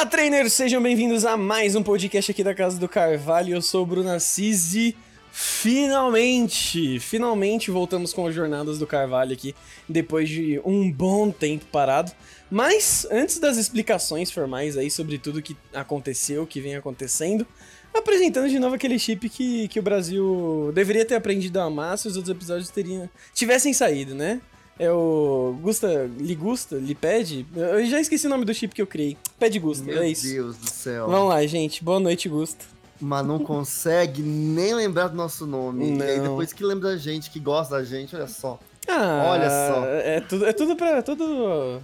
Olá, trainers! Sejam bem-vindos a mais um podcast aqui da Casa do Carvalho. Eu sou o Bruno Assis e finalmente, finalmente voltamos com as Jornadas do Carvalho aqui, depois de um bom tempo parado. Mas, antes das explicações formais aí sobre tudo que aconteceu, que vem acontecendo, apresentando de novo aquele chip que, que o Brasil deveria ter aprendido a amar se os outros episódios teriam, tivessem saído, né? É o Gusta, Ligusta, Liped? Eu já esqueci o nome do chip que eu criei. Pede Gusta, Meu é isso. Deus do céu. Vamos lá, gente. Boa noite, Gusta. Mas não consegue nem lembrar do nosso nome. Não. E aí depois que lembra da gente, que gosta da gente, olha só. Ah, Olha só. É tudo, é tudo pra. É tudo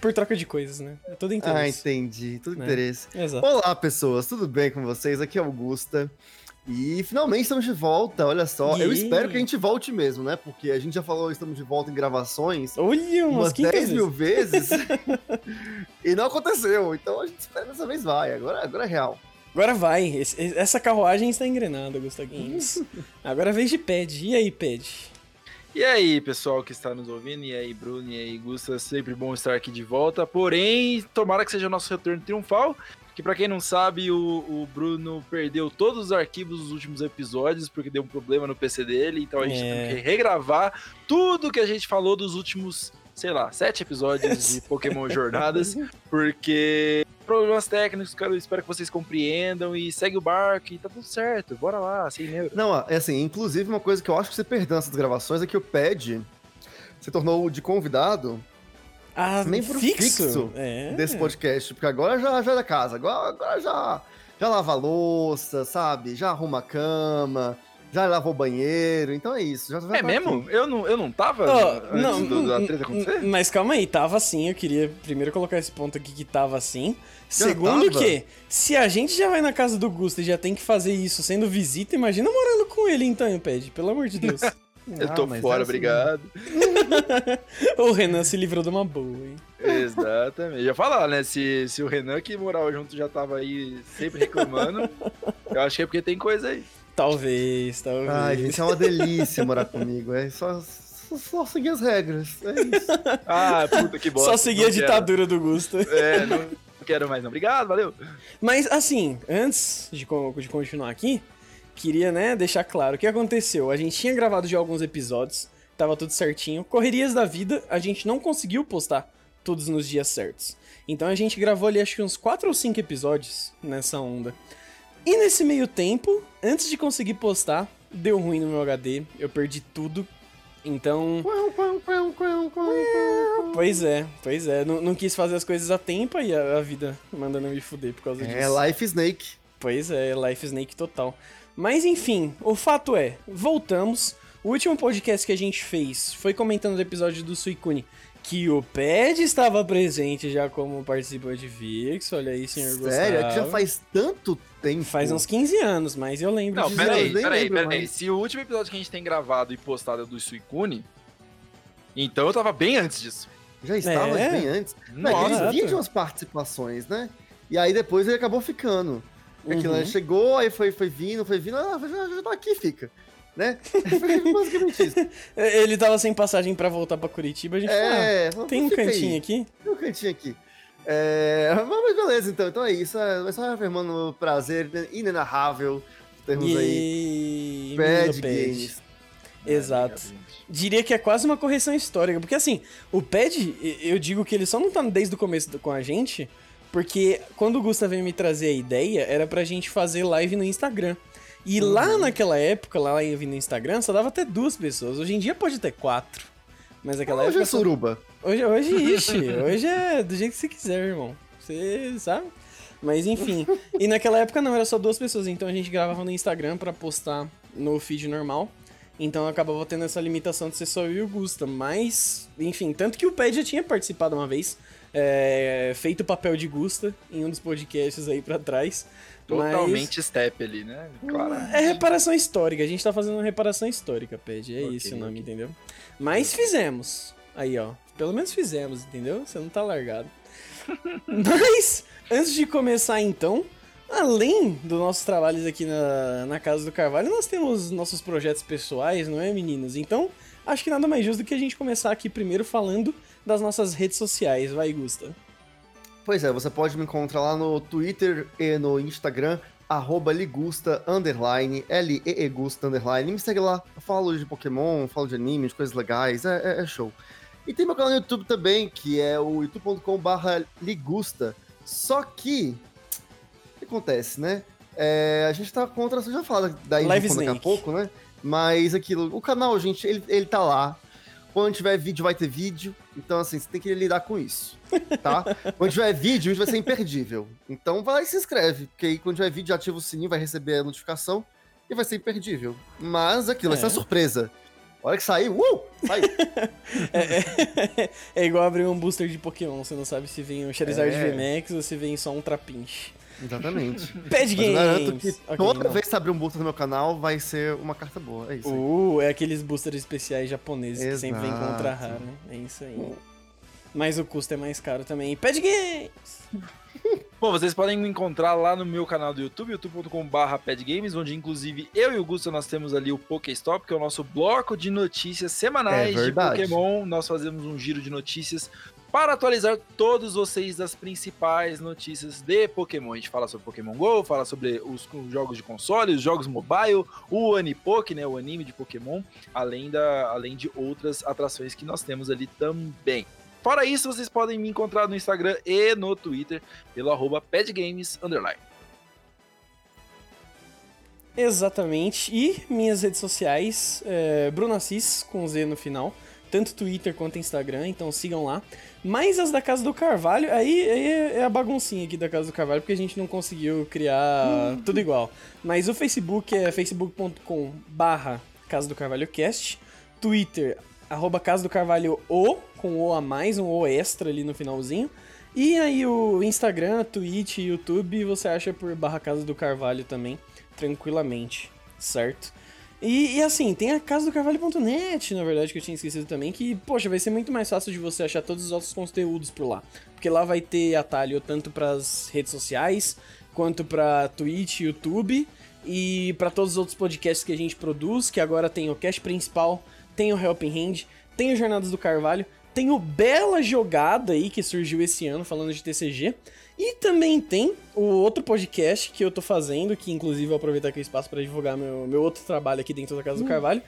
por troca de coisas, né? É tudo Ah, interesse. entendi. Tudo É. interesse. Exato. Olá, pessoas. Tudo bem com vocês? Aqui é Augusta. E finalmente estamos de volta, olha só. Eu Yeah. espero que a gente volte mesmo, né? Porque a gente já falou estamos de volta em gravações Olha, umas umas 15 10 vezes. mil vezes. e não aconteceu. Então a gente espera que dessa vez vai. Agora, agora é real. Agora vai. Esse- essa carruagem está engrenada, Gusta Games. Agora é vez de Ped. E aí, Ped? E aí, pessoal que está nos ouvindo, e aí, Bruno, e aí, Gusta, sempre bom estar aqui de volta. Porém, tomara que seja o nosso retorno triunfal. Que pra quem não sabe, o, o Bruno perdeu todos os arquivos dos últimos episódios porque deu um problema no PC dele. Então a gente É. tem que regravar tudo que a gente falou dos últimos, sei lá, sete episódios de Pokémon Jornadas. Porque problemas técnicos, cara, eu espero que vocês compreendam e segue o barco e tá tudo certo. Bora lá, sem neuro. Não, é assim, inclusive uma coisa que eu acho que você perdeu nessas gravações é que o Pad se tornou de convidado Ah, Membro fixo? fixo É. desse podcast, porque agora já, já é da casa, agora, agora já, já lava a louça, sabe? Já arruma a cama, já lava o banheiro, então é isso. Já vai É tá mesmo? Eu não, eu não tava antes não, do- da treta acontecer? mas calma aí, tava assim. Eu queria primeiro colocar esse ponto aqui que tava assim. Já Segundo tava? que, se a gente já vai na casa do Gusta e já tem que fazer isso sendo visita, imagina morando com ele então, Ped. Pelo amor de Deus. Eu tô Ah, mas fora, é assim. obrigado. o Renan se livrou de uma boa, hein? Exatamente. Já falar, né? Se, se o Renan que morava junto já tava aí sempre reclamando, eu acho que é porque tem coisa aí. Talvez, talvez. Ai, gente, é uma delícia morar comigo. É só, só, só seguir as regras. É isso. Ah, puta que bosta. Só seguir não a ditadura do Gusta. Quero. É, não quero mais não. Obrigado, valeu. Mas assim, antes de, de continuar aqui, queria, né, deixar claro o que aconteceu. A gente tinha gravado já alguns episódios, tava tudo certinho. Correrias da vida, a gente não conseguiu postar todos nos dias certos. Então a gente gravou ali acho que uns 4 ou 5 episódios nessa onda. E nesse meio tempo, antes de conseguir postar, deu ruim no meu HD, eu perdi tudo. Então, pois é, pois é, não, não quis fazer as coisas a tempo e a, a vida mandando me fuder por causa disso. É Life Snake. Pois é, Life Snake total. Mas enfim, o fato é, voltamos. O último podcast que a gente fez foi comentando o episódio do Suicune, que o Ped estava presente já como participante fixo. Olha aí, senhor Sério, é que já Gustavo. faz tanto tempo. Faz uns 15 anos, mas eu lembro Não, disso peraí, peraí, peraí. Se o último episódio que a gente tem gravado e postado é do Suicune, então eu tava bem antes disso. Já estava É. bem antes. Não, Nossa, ele exato. vinha de umas participações, né? E aí depois ele acabou ficando. Aquilo, Uhum. né? Chegou, aí foi, foi vindo, foi vindo, ah, já, já aqui, fica. Né? Foi basicamente isso. Ele tava sem passagem pra voltar pra Curitiba, a gente falou, É, ah, falou, tem um fica aí. cantinho aqui? Tem um cantinho aqui. É, mas beleza, então. Então é isso. É só afirmando o prazer inenarrável que temos aí. E... Bad. Games. Exato. Diria que é quase uma correção histórica, porque assim, o Pad, eu digo que ele só não tá desde o começo com a gente, porque quando o Gusta veio me trazer a ideia, era pra gente fazer live no Instagram. E lá naquela época, lá no Instagram, só dava até duas pessoas. Hoje em dia pode ter quatro. Mas naquela Hoje época. é só- suruba. Hoje, hoje, ixi, hoje é do jeito que você quiser, irmão. Você sabe? Mas enfim. E naquela época não, era só duas pessoas. Então a gente gravava no Instagram pra postar no feed normal. Então acabava tendo essa limitação de ser só eu e o Gusta. Mas, enfim, tanto que o Ped já tinha participado uma vez. É, feito o papel de Gusta em um dos podcasts aí pra trás. Mas Totalmente step ali, né? Claro. é reparação histórica. A gente tá fazendo uma reparação histórica, Ped. É Ok, isso o nome, ok. entendeu? Mas fizemos. Aí, ó. Pelo menos fizemos, entendeu? Você não tá largado. Mas, antes de começar então, além dos nossos trabalhos aqui na, na Casa do Carvalho, nós temos nossos projetos pessoais, não é, meninos? Então, acho que nada mais justo do que a gente começar aqui primeiro falando das nossas redes sociais. Vai, Gusta. Pois é, você pode me encontrar lá no Twitter e no Instagram, arroba ligusta, underline, L-E-E Gusta, underline. Me segue lá, eu falo de Pokémon, falo de anime, de coisas legais, é, é- é show. E tem meu canal no YouTube também, que é o youtube.com barra ligusta. Só que, o que acontece, né? É, a gente tá contra, você já fala da Live daqui a pouco, né? Mas aquilo, o canal, gente, ele, ele tá lá. Quando tiver vídeo, vai ter vídeo. Então, assim, você tem que lidar com isso, tá? quando tiver vídeo, vai ser imperdível. Então, vai lá e se inscreve. Porque aí, quando tiver vídeo, ativa o sininho, vai receber a notificação e vai ser imperdível. Mas aquilo, vai ser É. uma surpresa. A hora que sair, uh! Sai! É, é- é igual abrir um booster de Pokémon, você não sabe se vem um Charizard É. VMAX ou se vem só um Trapinch. Exatamente. Pad eu garanto Games! que Ok, toda não. vez que você abrir um booster no meu canal, vai ser uma carta boa. É isso aí. Uh, é aqueles boosters especiais japoneses que sempre vem Exato. contra rara. É isso aí. Mas o custo é mais caro também. Pad Games! Bom, vocês podem me encontrar lá no meu canal do YouTube, youtube.com.br padgames, onde inclusive eu e o Gusto nós temos ali o Pokéstop, que é o nosso bloco de notícias semanais É de. Pokémon. Nós fazemos um giro de notícias para atualizar todos vocês das principais notícias de Pokémon. A gente fala sobre Pokémon GO, fala sobre os jogos de console, os jogos mobile, o Anipoke, né, o anime de Pokémon, além, da, além de outras atrações que nós temos ali também. Fora isso, vocês podem me encontrar no Instagram e no Twitter pelo arroba padgames. Exatamente. E minhas redes sociais, é, Bruno Assis, com Z no final. Tanto Twitter quanto Instagram, então sigam lá. Mas as da Casa do Carvalho, aí, aí é é a baguncinha aqui da Casa do Carvalho, porque a gente não conseguiu criar tudo igual. Mas o Facebook é facebook.com barra Casa do Carvalho Cast. Twitter, arroba Casa do Carvalho O, com O a mais, um O extra ali no finalzinho. E aí o Instagram, Twitch, YouTube, você acha por barra Casa do Carvalho também, tranquilamente, certo? E, e assim, tem a casa do Carvalho.net, na verdade, que eu tinha esquecido também, que, poxa, vai ser muito mais fácil de você achar todos os outros conteúdos por lá. Porque lá vai ter atalho tanto pras redes sociais, quanto pra Twitch, YouTube, e pra todos os outros podcasts que a gente produz, que agora tem o cast principal, tem o Helping Hand, tem o Jornadas do Carvalho, tem o Bela Jogada aí, que surgiu esse ano, falando de TCG. E também tem o outro podcast que eu tô fazendo, que inclusive eu vou aproveitar aqui o espaço para divulgar meu, meu outro trabalho aqui dentro da Casa do Carvalho,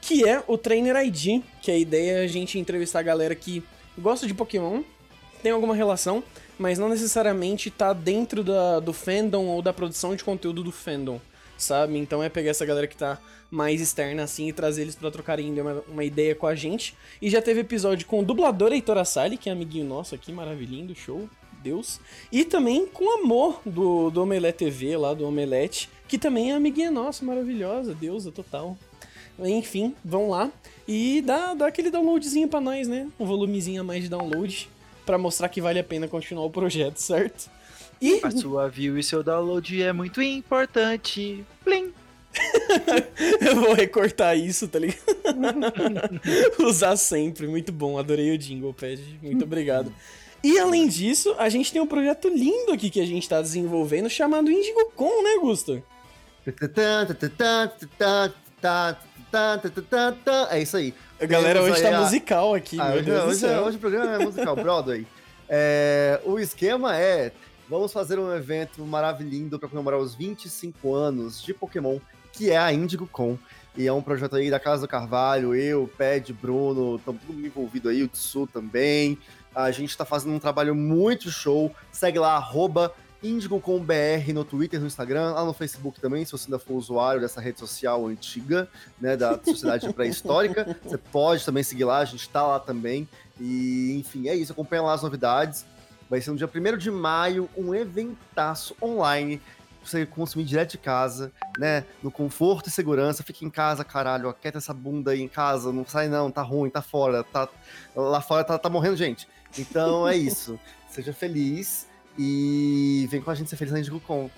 que é o Trainer ID, que a ideia é a gente entrevistar a galera que gosta de Pokémon, tem alguma relação, mas não necessariamente tá dentro da, do fandom ou da produção de conteúdo do fandom, sabe? Então é pegar essa galera que tá mais externa assim e trazer eles pra trocarem uma, uma ideia com a gente. E já teve episódio com o dublador Heitor Assali, que é amiguinho nosso aqui, maravilhindo, show, Deus. E também com Amor, do, do Omelete TV, lá do Omelete, que também é amiguinha nossa, maravilhosa, deusa total. Enfim, vão lá e dá, dá aquele downloadzinho pra nós, né? Um volumezinho a mais de download, pra mostrar que vale a pena continuar o projeto, certo? E A sua view e seu download é muito importante. Plim! eu vou recortar isso, tá ligado? Usar sempre, muito bom, adorei o jingle pad, muito obrigado. E além disso, a gente tem um projeto lindo aqui que a gente tá desenvolvendo chamado IndigoCon, né, Gusto? É isso aí. A galera Temos hoje tá a- musical aqui, Ah, meu hoje, Deus hoje, céu. hoje o programa é musical, Broadway. É, o esquema é: vamos fazer um evento maravilhoso para comemorar os 25 anos de Pokémon, que é a Indigo Con. E é um projeto aí da Casa do Carvalho, eu, Ped, Bruno, estamos todo mundo envolvido aí, o Tsu também. A gente tá fazendo um trabalho muito show. Segue lá, arroba IndigoComBR no Twitter, no Instagram, lá no Facebook também, se você ainda for usuário dessa rede social antiga, né, da sociedade pré-histórica. Você pode também seguir lá, a gente tá lá também. E, enfim, é isso, acompanha lá as novidades. Vai ser no dia 1 de maio, um eventaço online pra você consumir direto de casa, né? No conforto e segurança. Fica em casa, caralho. Aquieta essa bunda aí em casa. Não sai, não. Tá ruim, tá fora. Tá... Lá fora tá, tá morrendo gente. Então é isso. Seja feliz e vem com a gente ser feliz na IndigoCon.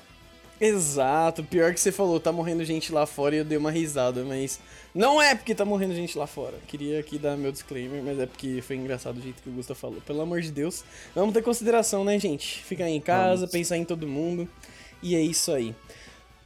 Exato, pior que você falou, tá morrendo gente lá fora e eu dei uma risada, mas não é porque tá morrendo gente lá fora. Queria aqui dar meu disclaimer, mas é porque foi engraçado o jeito que o Gusta falou. Pelo amor de Deus, vamos ter consideração, né, gente? Ficar em casa, Vamos. pensar em todo mundo, e é isso aí.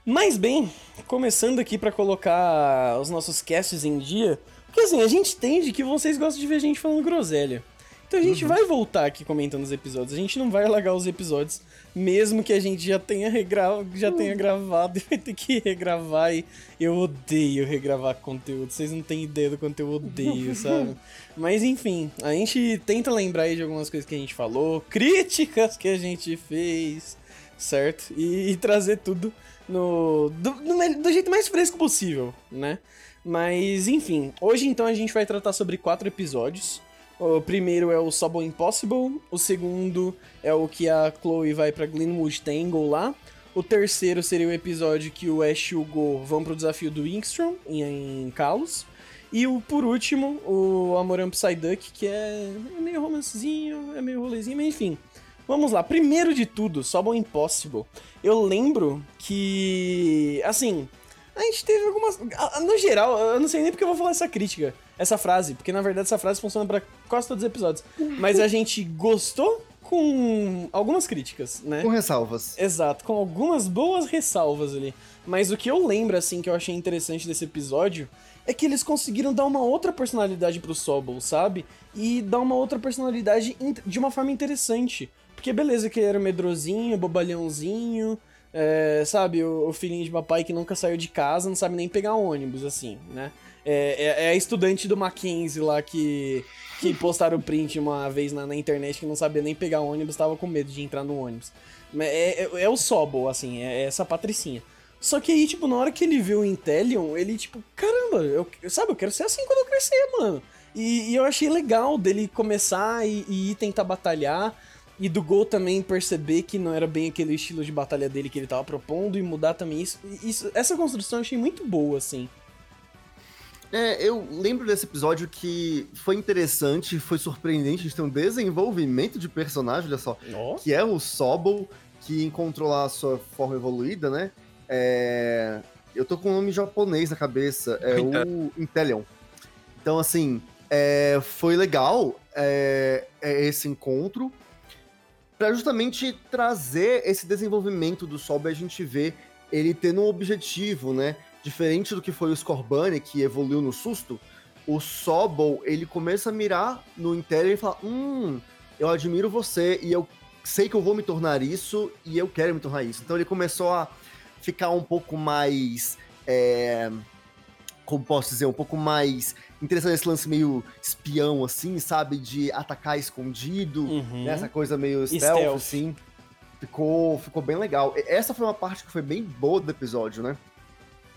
Mas bem, começando aqui pra colocar os nossos casts em dia, porque assim, a gente entende que vocês gostam de ver a gente falando groselha. Então a gente uhum. vai voltar aqui comentando os episódios. A gente não vai largar os episódios, mesmo que a gente já tenha, regra... já tenha uhum. gravado e vai ter que regravar. E eu odeio regravar conteúdo. Vocês não têm ideia do quanto eu odeio, sabe? Mas enfim, a gente tenta lembrar aí de algumas coisas que a gente falou, críticas que a gente fez, certo? E, e trazer tudo no do, no, do jeito mais fresco possível, né? Mas enfim, hoje então a gente vai tratar sobre quatro episódios. O primeiro é o Sobble Impossible, o segundo é o que a Chloe vai pra Glenwood Tangle lá. O terceiro seria o episódio que o Ash e o Go vão pro desafio do Inkstrom em, em Kalos. E o, por último, o Amoram Psyduck, que é, é meio romancezinho, é meio rolezinho, mas enfim. Vamos lá, primeiro de tudo, Sobble Impossible. Eu lembro que, assim, a gente teve algumas. No geral, eu não sei nem porque eu vou falar essa crítica, essa frase, porque na verdade essa frase funciona para quase todos os episódios. Mas a gente gostou com algumas críticas, né? Com ressalvas. Exato, com algumas boas ressalvas ali. Mas o que eu lembro, assim, que eu achei interessante desse episódio é que eles conseguiram dar uma outra personalidade pro Sobol, sabe? E dar uma outra personalidade de uma forma interessante. Porque beleza que ele era medrosinho, bobalhãozinho, é, sabe, o, o, filhinho de papai que nunca saiu de casa, não sabe nem pegar ônibus, assim, né? É, é, é a estudante do Mackenzie lá que, que postaram o print uma vez na, na, internet que não sabia nem pegar ônibus, tava com medo de entrar no ônibus. É, é, é o Sobol, assim, é, é, essa patricinha. Só que aí, tipo, na hora que ele viu o Intellion, ele, tipo, caramba, eu, sabe, eu quero ser assim quando eu crescer, mano. E, e eu achei legal dele começar e, e ir tentar batalhar. E do Gol também perceber que não era bem aquele estilo de batalha dele que ele tava propondo e mudar também isso. isso essa construção eu achei muito boa, assim. É, eu lembro desse episódio que foi interessante, foi surpreendente, a gente tem um desenvolvimento de personagem, olha só, oh. que é o Sobol, que encontrou lá a sua forma evoluída, né? É... Eu tô com o um nome japonês na cabeça, é o Intelion. Então, assim, é... foi legal é, é esse encontro para justamente trazer esse desenvolvimento do Sobe, a gente vê ele tendo um objetivo, né? Diferente do que foi o Scorbunny, que evoluiu no susto, o Sobol, ele começa a mirar no Interior e fala: Hum, eu admiro você e eu sei que eu vou me tornar isso e eu quero me tornar isso. Então ele começou a ficar um pouco mais. É, como posso dizer, um pouco mais interessante esse lance meio espião, assim, sabe? De atacar escondido, uhum. né? essa coisa meio stealth, stealth, assim. Ficou, ficou bem legal. Essa foi uma parte que foi bem boa do episódio, né?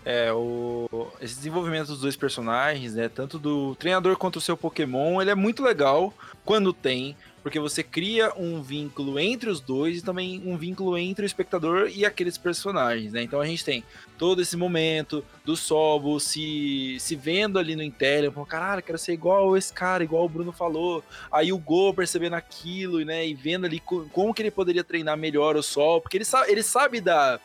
É, o... esse desenvolvimento dos dois personagens, né? Tanto do treinador quanto o seu Pokémon, ele é muito legal quando tem porque você cria um vínculo entre os dois e também um vínculo entre o espectador e aqueles personagens, né? Então a gente tem todo esse momento do Sobo se, se vendo ali no Intel, falando, caralho, quero ser igual esse cara, igual o Bruno falou. Aí o Go percebendo aquilo, né? E vendo ali como que ele poderia treinar melhor o Sol, porque ele sabe, ele sabe da,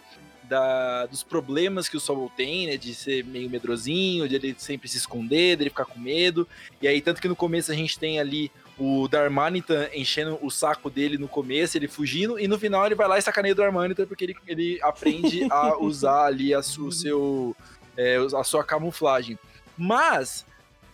da, dos problemas que o Sobol tem, né? De ser meio medrosinho, de ele sempre se esconder, de ele ficar com medo. E aí, tanto que no começo a gente tem ali o Darmanitan enchendo o saco dele no começo, ele fugindo, e no final ele vai lá e sacaneia o Darmanitan porque ele, ele aprende a usar ali a, su, seu, é, a sua camuflagem. Mas,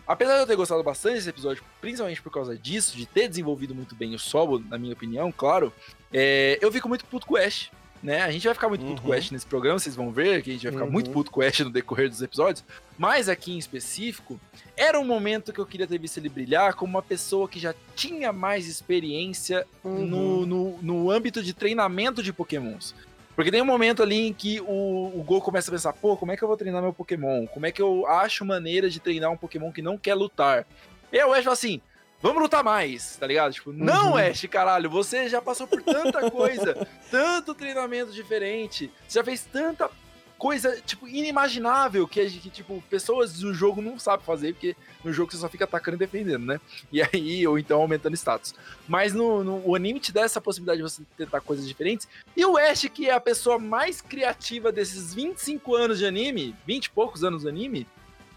apesar de eu ter gostado bastante desse episódio, principalmente por causa disso, de ter desenvolvido muito bem o Sobo, na minha opinião, claro, é, eu fico muito puto com o Ash né? A gente vai ficar muito puto com o Ash nesse programa, vocês vão ver que a gente vai ficar uhum. muito puto com o Ash no decorrer dos episódios. Mas aqui em específico, era um momento que eu queria ter visto ele brilhar como uma pessoa que já tinha mais experiência uhum. no, no, no âmbito de treinamento de pokémons. Porque tem um momento ali em que o, o Go começa a pensar, pô, como é que eu vou treinar meu Pokémon? Como é que eu acho maneira de treinar um Pokémon que não quer lutar? E aí o Ash fala assim, vamos lutar mais, tá ligado? Tipo, não, uhum. Ash, caralho, você já passou por tanta coisa, tanto treinamento diferente, você já fez tanta coisa, tipo, inimaginável que, que, tipo, pessoas do jogo não sabem fazer, porque no jogo você só fica atacando e defendendo, né? E aí, ou então aumentando status. Mas no, no o anime te dá essa possibilidade de você tentar coisas diferentes. E o Ash, que é a pessoa mais criativa desses 25 anos de anime, 20 e poucos anos de anime,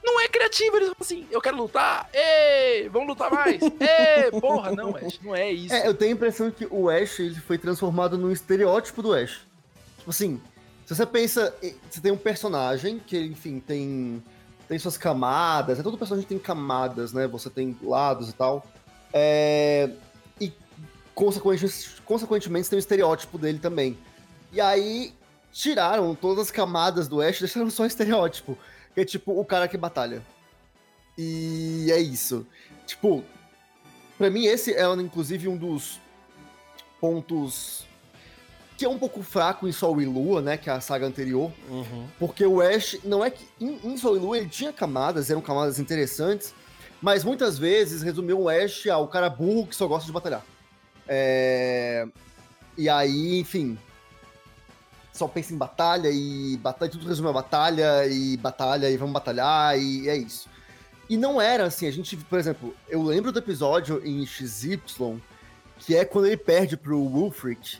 não é criativo. Eles falam assim, eu quero lutar, ei, vamos lutar mais, ei, porra, não, Ash, não é isso. É, eu tenho a impressão que o Ash ele foi transformado num estereótipo do Ash. Tipo assim, se você pensa, você tem um personagem que, enfim, tem, tem suas camadas, é todo personagem tem camadas, né? Você tem lados e tal. É, consequentemente, consequentemente tem o estereótipo dele também. E aí tiraram todas as camadas do Ash, deixaram só estereótipo. Que é tipo o cara que batalha. E é isso. Tipo, pra mim esse é inclusive um dos pontos que é um pouco fraco em Sol e Lua, né, que é a saga anterior, Uhum. porque o Ash, não é que em, em Sol e Lua ele tinha camadas, eram camadas interessantes, mas muitas vezes resumiu o Ash ao cara burro que só gosta de batalhar. É... E aí, enfim, só pensa em batalha e batalha, tudo resume a batalha e batalha e vamos batalhar e é isso. E não era assim, a gente, por exemplo, eu lembro do episódio em XY, que é quando ele perde pro Wulfric,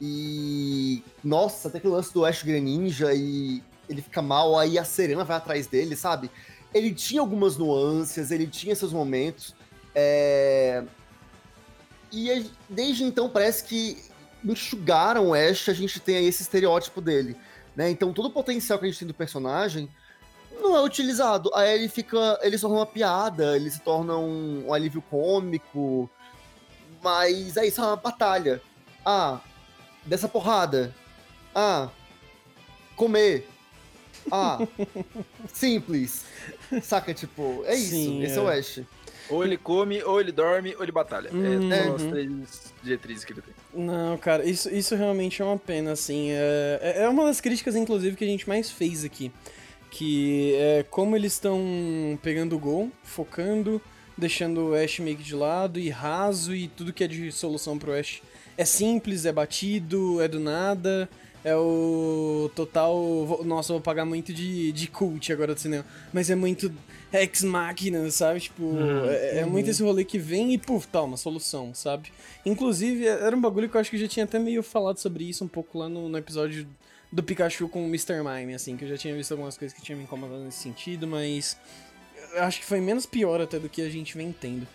e. Nossa, até aquele lance do Ash Greninja e ele fica mal, aí a Serena vai atrás dele, sabe? Ele tinha algumas nuances, ele tinha seus momentos. É... E desde então parece que enxugaram o Ash, a gente tem aí esse estereótipo dele. Né? Então todo o potencial que a gente tem do personagem não é utilizado. Aí ele fica. Ele se torna uma piada, ele se torna um, um alívio cômico. Mas é isso, é uma batalha. Ah, dessa porrada. Ah, comer. Ah, simples. Saca, tipo, é isso. Sim, esse é. é. o Ash. Ou ele come, ou ele dorme, ou ele batalha. Uhum. É, são as três diretrizes que ele tem. Não, cara, isso, isso realmente é uma pena, assim. É, é- é uma das críticas, inclusive, que a gente mais fez aqui. Que é como eles estão pegando o gol, focando, deixando o Ash meio que de lado e raso e tudo que é de solução pro Ash. É simples, é batido, é do nada, é o total. Nossa, eu vou pagar muito de, de cult agora do cinema. Mas é muito ex máquina, sabe? Tipo, Uhum. é, é muito esse rolê que vem e puf, tá, uma solução, sabe? Inclusive, era um bagulho que eu acho que eu já tinha até meio falado sobre isso um pouco lá no, no episódio do Pikachu com o Mr. Mime, assim, que eu já tinha visto algumas coisas que tinham me incomodado nesse sentido, mas eu acho que foi menos pior até do que a gente vem tendo.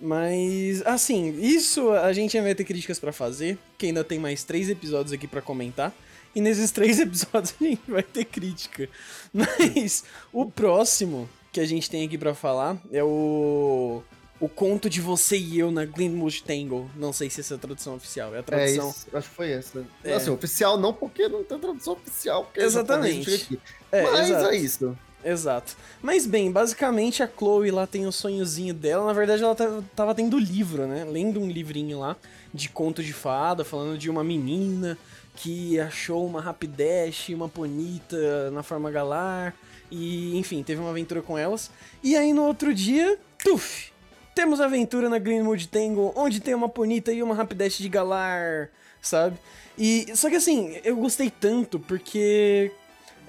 Mas, assim, isso a gente ainda vai ter críticas pra fazer, que ainda tem mais três episódios aqui pra comentar. E nesses três episódios a gente vai ter crítica. Mas o próximo que a gente tem aqui pra falar é o. O conto de você e eu na Glenwood Tangle. Não sei se essa é a tradução oficial. É a É tradução. isso, acho que foi essa. É. Assim, oficial não, porque não tem tradução oficial. Porque Exatamente. É, Mas exato. é isso. Exato. Mas bem, basicamente a Chloe lá tem o sonhozinho dela. Na verdade, ela tava tendo livro, né? Lendo um livrinho lá de conto de fada, falando de uma menina que achou uma Rapidash, uma Ponita na forma galar. E, enfim, teve uma aventura com elas. E aí no outro dia, tuf! Temos aventura na Greenwood Tangle, onde tem uma Ponita e uma Rapidash de galar, sabe? E só que assim, eu gostei tanto porque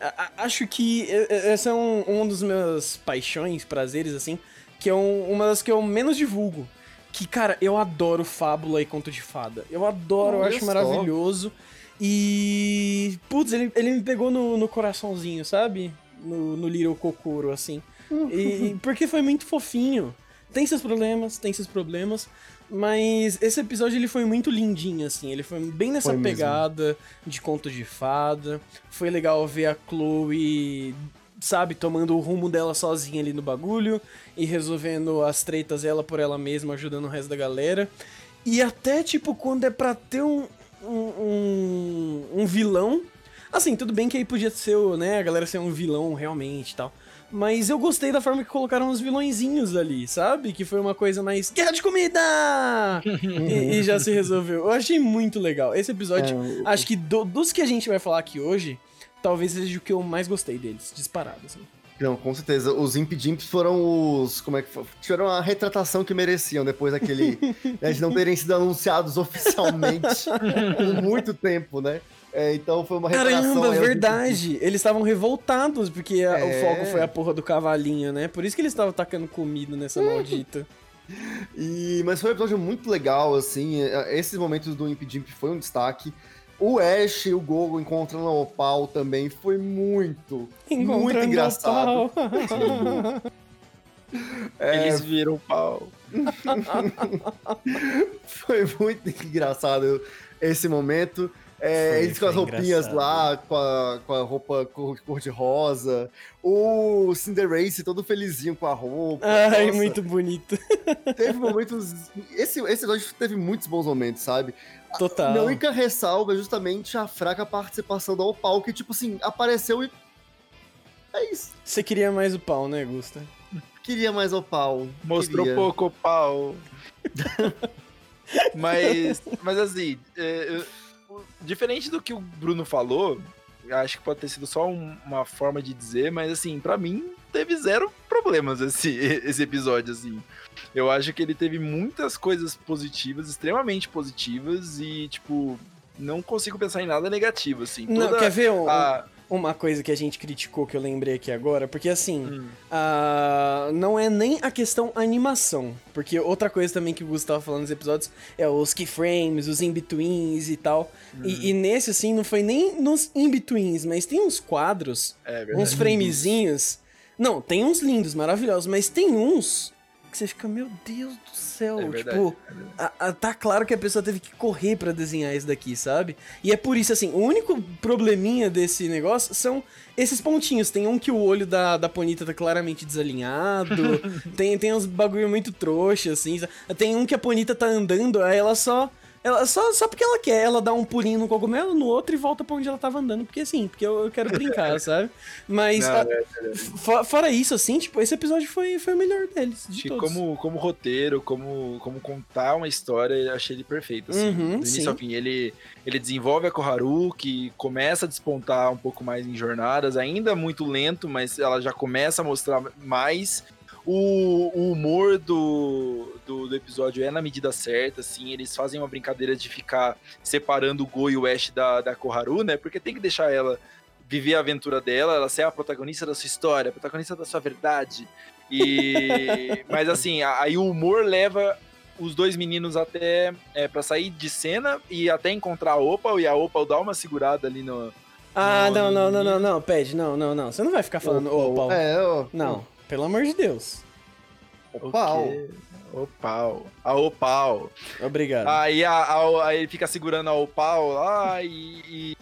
a- a- acho que e- e- esse é um, um dos meus paixões, prazeres, assim, que é um- uma das que eu menos divulgo. Que, cara, eu adoro fábula e conto de fada. Eu adoro, eu acho só. maravilhoso. E. Putz, ele, ele me pegou no, no coraçãozinho, sabe? No, no Little Kokoro, assim. E, porque foi muito fofinho. Tem seus problemas, tem seus problemas. Mas esse episódio ele foi muito lindinho, assim. Ele foi bem nessa Foi mesmo. pegada de conto de fada. Foi legal ver a Chloe, sabe, tomando o rumo dela sozinha ali no bagulho e resolvendo as tretas ela por ela mesma, ajudando o resto da galera. E até, tipo, quando é pra ter um, um, um, um vilão. Assim, tudo bem que aí podia ser, né, a galera ser um vilão realmente e tal. Mas eu gostei da forma que colocaram os vilõezinhos ali, sabe? Que foi uma coisa mais. Guerra de comida! e, e já se resolveu. Eu achei muito legal. Esse episódio, É, o- acho que do- dos que a gente vai falar aqui hoje, talvez seja o que eu mais gostei deles, disparado, assim. Não, com certeza. Os Imp Jimps foram os. Como é que foi? Tiveram a retratação que mereciam depois daquele. né, de não terem sido anunciados oficialmente por muito tempo, né? É, então foi uma retratação. Caramba, verdade. Eles estavam revoltados porque a- o É. foco foi a porra do cavalinho, né? Por isso que eles estavam tacando comida nessa maldita. E, mas foi um episódio muito legal, assim. é, Esses momentos do Imp Jimp foi um destaque. O Ash e o Gogo encontrando a Opal também foi muito, muito engraçado. o pau. É, Eles viram pau. Foi muito engraçado. esse momento. É, Foi- eles com as foi roupinhas engraçado. lá, com a, com a roupa cor, cor de rosa. O Cinderace todo felizinho com a roupa. Ai, Nossa, muito bonito. Teve momentos. Esse, esse episódio teve muitos bons momentos, sabe? Total. Minha única ressalva é justamente a fraca participação da Opal, que, tipo assim, apareceu e. É isso. Você queria mais o pau, né, Gusta? Queria mais Opal. Mostrou queria. pouco pau. mas, mas assim, é, eu- o- diferente do que o Bruno falou, acho que pode ter sido só um- uma forma de dizer, mas assim, pra mim teve zero problemas esse, esse episódio, assim. Eu acho que ele teve muitas coisas positivas, extremamente positivas, e, tipo, não consigo pensar em nada negativo, assim. Não, Toda quer ver um- a- uma coisa que a gente criticou que eu lembrei aqui agora? Porque assim, Hum. ah, não é nem a questão animação. Porque outra coisa também que o Gustavo falando nos episódios é os keyframes, os in-betweens e tal. E, e nesse, assim, não foi nem nos in-betweens, mas tem uns quadros, É uns framezinhos. Não, tem uns lindos, maravilhosos, mas tem uns que você fica, meu Deus do céu. É verdade, tipo, a- a- tá claro que a pessoa teve que correr pra desenhar isso daqui, sabe? E é por isso, assim, o único probleminha desse negócio são esses pontinhos. Tem um que o olho da, da Ponita tá claramente desalinhado, tem, tem uns bagulho muito trouxa, assim. Tem um que a Ponita tá andando, aí ela só. Ela, só, só porque ela quer, ela dá um pulinho no cogumelo, no outro e volta pra onde ela tava andando. Porque assim, porque eu, eu quero brincar, sabe? Mas Não, a- é, fo- fora isso, assim, tipo, esse episódio foi, foi o melhor deles. De todos. como, como roteiro, como, como contar uma história, eu achei ele perfeito. Assim. Uhum, Do início sim. ao fim, ele, ele desenvolve a Koharu, que começa a despontar um pouco mais em jornadas, ainda muito lento, mas ela já começa a mostrar mais. O, o humor do, do, do episódio é na medida certa, assim, eles fazem uma brincadeira de ficar separando o Go e o Ash da, da Koharu, né? Porque tem que deixar ela viver a aventura dela, ela ser a protagonista da sua história, a protagonista da sua verdade. E mas assim, a- aí o humor leva os dois meninos até é, para sair de cena e até encontrar a Opal e a Opal dá uma segurada ali no Ah, não, no não, não, não, não, Pede, não, não, não. Você não vai ficar falando, ô, Paulo. É. Não, pelo amor de Deus. Opal. O quê? Opal. A Opal. Obrigado. Aí, a, a- aí ele fica segurando a Opal lá e. e...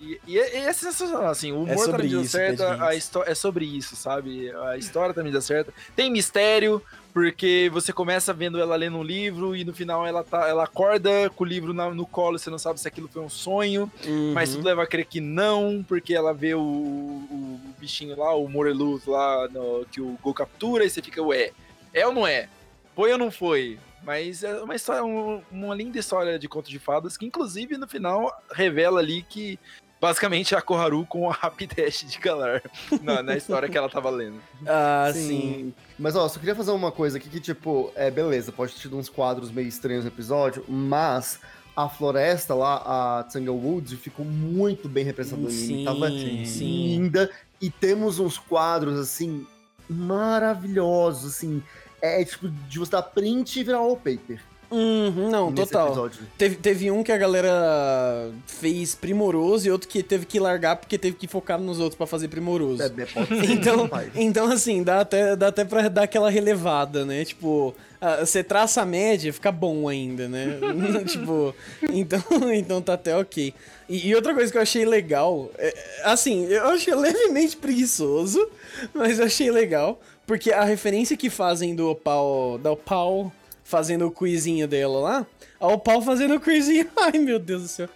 e- e é, é sensacional, assim, o humor tá na sobre medida isso, certa, Pede a histó- é sobre isso, sabe? A história tá na medida certa. Tem mistério, porque você começa vendo ela lendo um livro e no final ela, tá, ela acorda com o livro na- no colo, você não sabe se aquilo foi um sonho, Uhum. mas tudo leva a crer que não, porque ela vê o, o- o bichinho lá, o Morelu lá, no- que o Gol captura, e você fica, ué, é ou não é? Foi ou não foi? Mas é uma história, um- uma linda história de conto de fadas, que inclusive no final revela ali que basicamente é a Koharu com a Rapidash de Galar na, na história que ela tava lendo. Ah, Sim. sim. Mas ó, só queria fazer uma coisa aqui que, tipo, é beleza, pode ter tido uns quadros meio estranhos no episódio, mas a floresta lá, a Tanglewood, ficou muito bem representada. Sim, Tava sim. linda. E temos uns quadros, assim, maravilhosos, assim. É tipo de você dar print e virar wallpaper. Uhum, não, total. episódio. Teve, teve um que a galera fez primoroso e outro que teve que largar porque teve que focar nos outros pra fazer primoroso. É, é, Então, então, assim, dá até, dá até pra dar aquela relevada, né? Tipo, ah, você traça a média, fica bom ainda, né? tipo, então, então tá até ok. E, e outra coisa que eu achei legal, é, assim, eu achei levemente preguiçoso, mas eu achei legal, porque a referência que fazem do Opal, da Opal fazendo o quizinho dela lá, a Opal fazendo o quizinho, ai meu Deus do céu.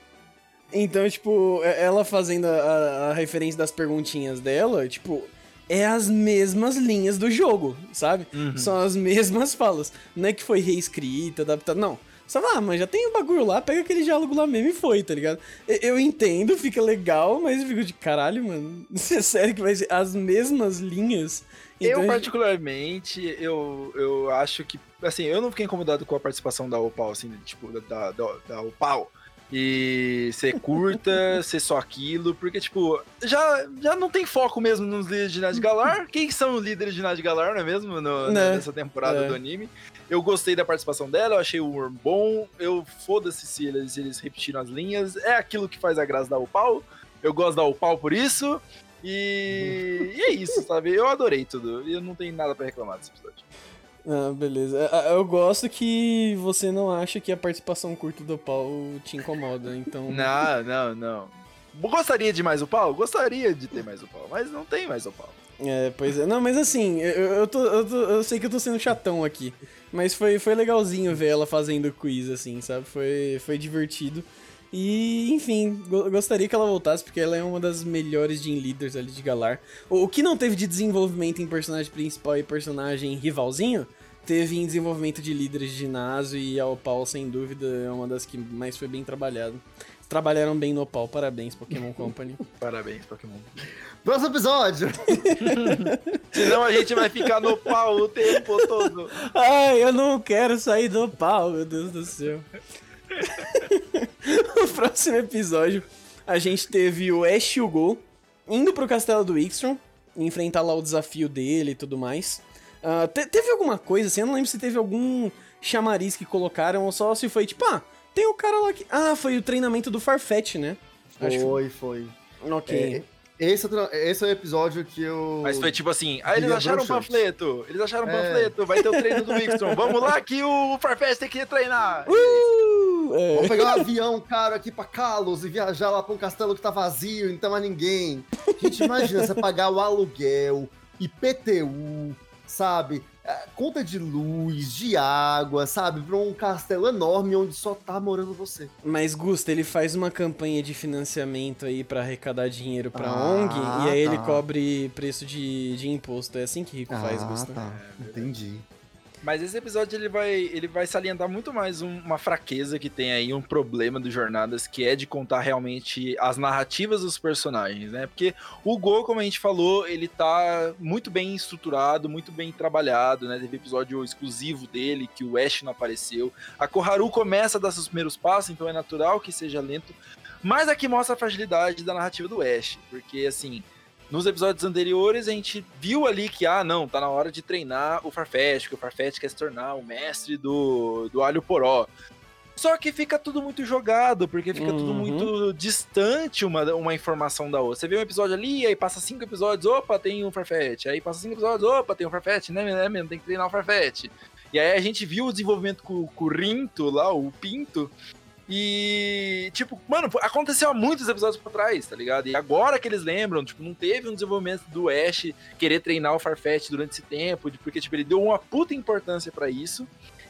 Então, tipo, é- ela fazendo a, a- referência das perguntinhas dela, tipo, é as mesmas linhas do jogo, sabe? São as mesmas falas. Não é que foi reescrita, adaptada, não. Só vai, ah, mas já tem o bagulho lá, pega aquele diálogo lá mesmo e foi, tá ligado? Eu entendo, fica legal, mas eu fico de caralho, mano. É sério que vai ser as mesmas linhas? Então, eu, particularmente, eu, eu acho que, assim, eu não fiquei incomodado com a participação da Opal, assim, tipo, da, da, da Opal. E ser curta, ser só aquilo, porque, tipo, já, já não tem foco mesmo nos líderes de de Galar. Quem são os líderes de de Galar, não é mesmo? No, Né? Nessa temporada É. do anime. Eu gostei da participação dela, eu achei o humor bom. Eu foda-se se eles, eles repetiram as linhas. É aquilo que faz a graça da Opal. Eu gosto da Opal por isso. E, e é isso, sabe? Eu adorei tudo. Eu não tenho nada pra reclamar desse episódio. Ah, beleza. Ah, Eu gosto que você não acha que a participação curta do Paulo te incomoda, então. Não, não, não. Gostaria de mais o pau? Gostaria de ter mais o pau, mas não tem mais o pau. É, pois é. Não, mas assim, eu, eu, tô, eu, tô- eu sei que eu tô sendo chatão aqui. Mas foi, foi legalzinho ver ela fazendo quiz, assim, sabe? Foi, foi divertido. E, enfim, go- gostaria que ela voltasse, porque ela é uma das melhores Gym Leaders ali de Galar. O, o que não teve de desenvolvimento em personagem principal e personagem rivalzinho, teve em desenvolvimento de líderes de ginásio e a Opal, sem dúvida, é uma das que mais foi bem trabalhado. Trabalharam bem no Opal, parabéns, Pokémon Company. Parabéns, Pokémon. Próximo episódio! Senão a gente vai ficar no pau o tempo todo. Ai, eu não quero sair do pau, meu Deus do céu. no próximo episódio, a gente teve o Ash e o Go indo pro castelo do Ixtron, enfrentar lá o desafio dele e tudo mais. Ah, te- teve alguma coisa assim, eu não lembro se teve algum chamariz que colocaram ou só se foi tipo, ah, tem o cara lá que. Ah, foi o treinamento do Farfetch, né? Acho que Foi, foi. Ok. É, esse, é o tra- esse é o episódio que eu. Mas foi tipo assim, ah, eles acharam um panfleto, eles acharam um É. panfleto, vai ter o treino do Wickstrom, vamos lá que o Farfetch tem que treinar. Uh, é. Vou pegar um avião, cara, aqui pra Kalos e viajar lá pra um castelo que tá vazio, não tem mais ninguém. Gente, imagina você pagar o aluguel, IPTU, sabe? É, Conta de luz, de água, sabe? Pra um castelo enorme onde só tá morando você. Mas Gusta, ele faz uma campanha de financiamento aí pra arrecadar dinheiro pra Ah, ONG e aí ele tá. cobre preço de, de imposto. É assim que rico faz, Gusta. tá. Entendi. Mas esse episódio ele vai, ele vai salientar muito mais um- uma fraqueza que tem aí, um problema do Jornadas, que é de contar realmente as narrativas dos personagens, né? Porque o Go, como a gente falou, ele tá muito bem estruturado, muito bem trabalhado, né? Teve episódio exclusivo dele, que o Ash não apareceu. A Koharu começa a dar seus primeiros passos, então é natural que seja lento. Mas aqui mostra a fragilidade da narrativa do Ash, porque assim, nos episódios anteriores a gente viu ali que, ah, não, tá na hora de treinar o Farfetch, que o Farfetch quer se tornar o mestre do, do alho poró. Só que fica tudo muito jogado, porque fica tudo Uhum. muito distante uma, uma informação da outra. Você vê um episódio ali, aí passa cinco episódios, opa, tem um Farfetch. Aí passa cinco episódios, opa, tem um Farfetch, né, né, mesmo, tem que treinar o Farfetch. E aí a gente viu o desenvolvimento com, com o Rinto lá, o Pinto, e, tipo, mano, aconteceu há muitos episódios pra trás, tá ligado? E agora que eles lembram, tipo, não teve um desenvolvimento do Ash querer treinar o Farfetch durante esse tempo, de- porque, tipo, ele deu uma puta importância pra isso.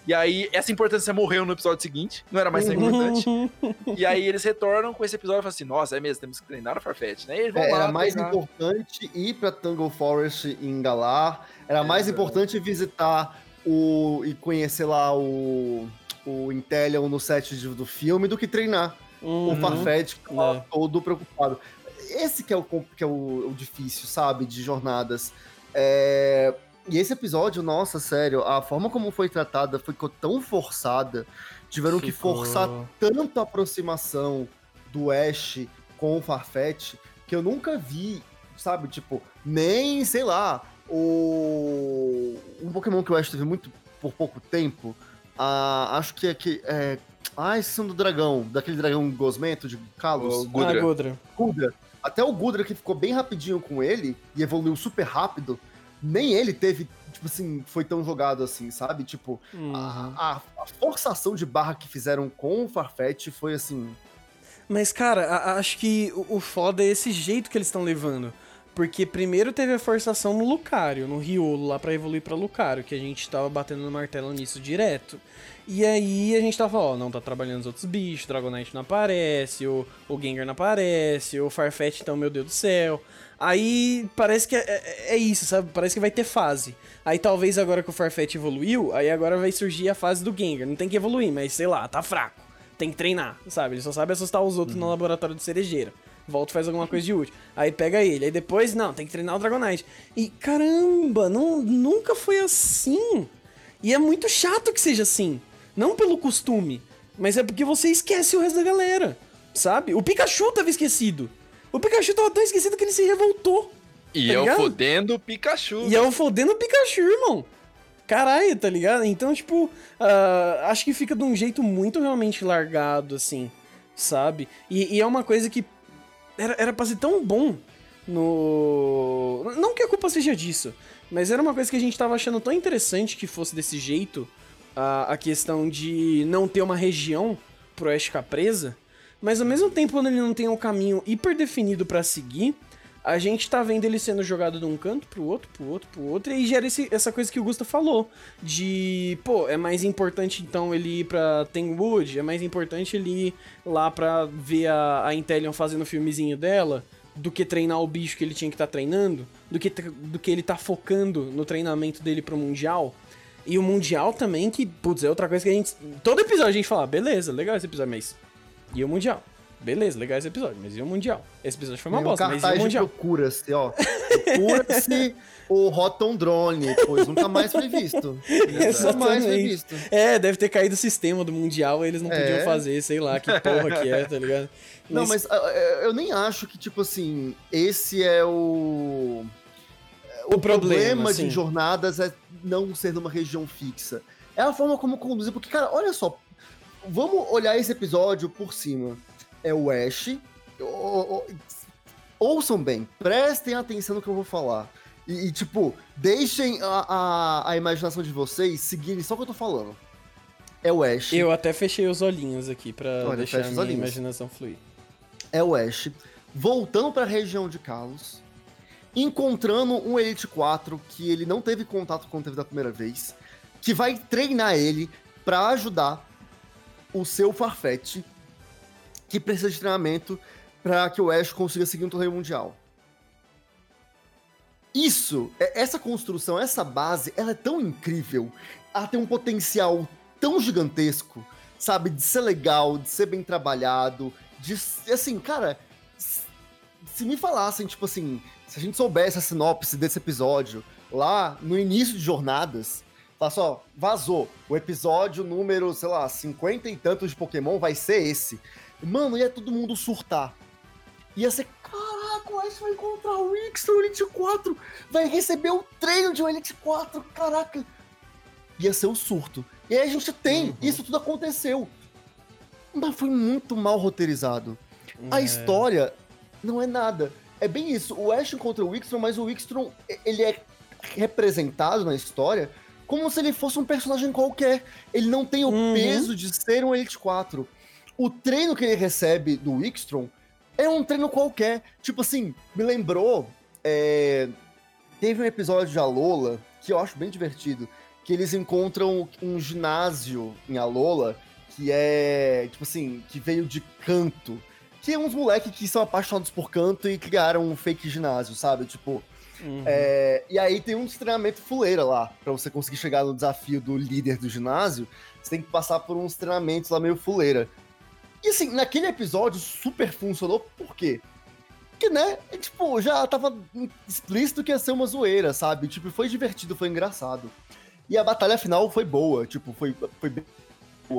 E aí, essa importância morreu no episódio seguinte, não era mais tão importante. e aí, eles retornam com esse episódio e falam assim: nossa, é mesmo, temos que treinar o Farfetch, né? E eles vão É, lá era mais treinar. importante ir pra Tangle Forest em Galar. Era mais É. importante visitar o e conhecer lá o o Intellion no set de- do filme do que treinar Uhum. o Farfetch que É. todo preocupado. Esse que é o, que é o, o difícil, sabe, de jornadas. É, E esse episódio, nossa, sério, a forma como foi tratada ficou tão forçada. Tiveram que Ficou. forçar tanta aproximação do Ash com o Farfetch que eu nunca vi, sabe? Tipo, nem, sei lá, o. Um Pokémon que o Ash teve muito por pouco tempo. Ah, acho que é que. É... Ah, esse são do dragão, daquele dragão gosmento de Kalos. O Gudra. Ah, Gudra. Gudra. Até o Gudra que ficou bem rapidinho com ele e evoluiu super rápido, nem ele teve, tipo assim, foi tão jogado assim, sabe? Tipo, Uhum. a, a forçação de barra que fizeram com o Farfetch foi assim. Mas, cara, a- acho que o, o foda é esse jeito que eles estão levando. Porque primeiro teve a forçação no Lucario, no Riolo, lá pra evoluir pra Lucario, que a gente tava batendo no martelo nisso direto. E aí a gente tava, ó, não tá trabalhando os outros bichos, Dragonite não aparece, o, o Gengar não aparece, o Farfetch, então, meu Deus do céu. Aí parece que é, é- é isso, sabe? Parece que vai ter fase. Aí talvez agora que o Farfetch evoluiu, aí agora vai surgir a fase do Gengar. Não tem que evoluir, mas sei lá, tá fraco. Tem que treinar, sabe? Ele só sabe assustar os outros no laboratório de cerejeira. Volta e faz alguma coisa de útil. Aí pega ele. Aí depois, não, tem que treinar o Dragonite. E caramba, não, nunca foi assim. E é muito chato que seja assim. Não pelo costume, mas é porque você esquece o resto da galera. Sabe? O Pikachu tava esquecido. O Pikachu tava tão esquecido que ele se revoltou. E tá eu ligado? fodendo o Pikachu. E é o fodendo Pikachu, irmão. Caralho, tá ligado? Então, tipo, ah, acho que fica de um jeito muito realmente largado, assim, sabe? E, e é uma coisa que era, era pra ser tão bom no. Não que a culpa seja disso, mas era uma coisa que a gente tava achando tão interessante que fosse desse jeito a, a questão de não ter uma região pro Ash ficar presa, mas ao mesmo tempo, quando ele não tem um caminho hiper definido para seguir, a gente tá vendo ele sendo jogado de um canto pro outro, pro outro, pro outro, e gera esse, essa coisa que o Gusta falou, de, pô, é mais importante então ele ir pra Tenwood, é mais importante ele ir lá pra ver a, a Intellion fazendo o filmezinho dela, do que treinar o bicho que ele tinha que estar tá treinando, do que, do que ele tá focando no treinamento dele pro Mundial. E o Mundial também, que, putz, é outra coisa que a gente. Todo episódio a gente fala, beleza, legal esse episódio, mas. E o Mundial? Beleza, legal esse episódio, mas e o Mundial? Esse episódio foi uma bosta, mas e o Mundial? Procura-se, ó. Procura-se o Rotom Drone, pois nunca mais foi visto. Nunca mais foi visto. É, deve ter caído o sistema do Mundial, eles não é. podiam fazer, sei lá, que porra que é, tá ligado? Não, mas uh, eu nem acho que, tipo assim, esse é o. O, o problema, problema de jornadas é não ser numa região fixa. É a forma como conduzir, porque, cara, olha só. Vamos olhar esse episódio por cima. É o Ash. ouçam bem, prestem atenção no que eu vou falar. E, e tipo, deixem a, a, a, imaginação de vocês seguirem só o que eu tô falando. É o Ash. Eu até fechei os olhinhos aqui pra Olha, deixar a minha imaginação fluir é o Ash voltando para a região de Kalos, encontrando um Elite 4 que ele não teve contato quando teve da primeira vez, que vai treinar ele para ajudar o seu Farfetch, que precisa de treinamento para que o Ash consiga seguir um torneio mundial. Isso, é, essa construção, essa base, ela é tão incrível, ela tem um potencial tão gigantesco, sabe, de ser legal, de ser bem trabalhado, de, assim, cara, se me falassem, tipo assim, se a gente soubesse a sinopse desse episódio lá no início de jornadas, fala só, vazou, o episódio número, sei lá, 50 e tantos de Pokémon vai ser esse. Mano, ia todo mundo surtar. Ia ser, caraca, o Ash vai encontrar o X no Elite 4, vai receber o treino de um Elite 4, caraca. Ia ser o surto. E aí a gente tem, uhum. isso tudo aconteceu mas foi muito mal roteirizado. É. A história não é nada. É bem isso. O Ash encontra o Wickstrom, mas o Wickstrom, ele é representado na história como se ele fosse um personagem qualquer. Ele não tem o uhum. peso de ser um Elite 4. O treino que ele recebe do Wickstrom é um treino qualquer. Tipo assim, me lembrou. É... Teve um episódio de Alola que eu acho bem divertido. Que eles encontram um ginásio em Alola que é, tipo assim, que veio de canto. Que é uns moleques que são apaixonados por canto e criaram um fake ginásio, sabe? Tipo. Uhum. É, e aí tem um treinamento fuleira lá. para você conseguir chegar no desafio do líder do ginásio, você tem que passar por uns treinamentos lá meio fuleira. E assim, naquele episódio super funcionou, por quê? Porque, né, é, tipo, já tava explícito que ia ser uma zoeira, sabe? Tipo, foi divertido, foi engraçado. E a batalha final foi boa, tipo, foi, foi bem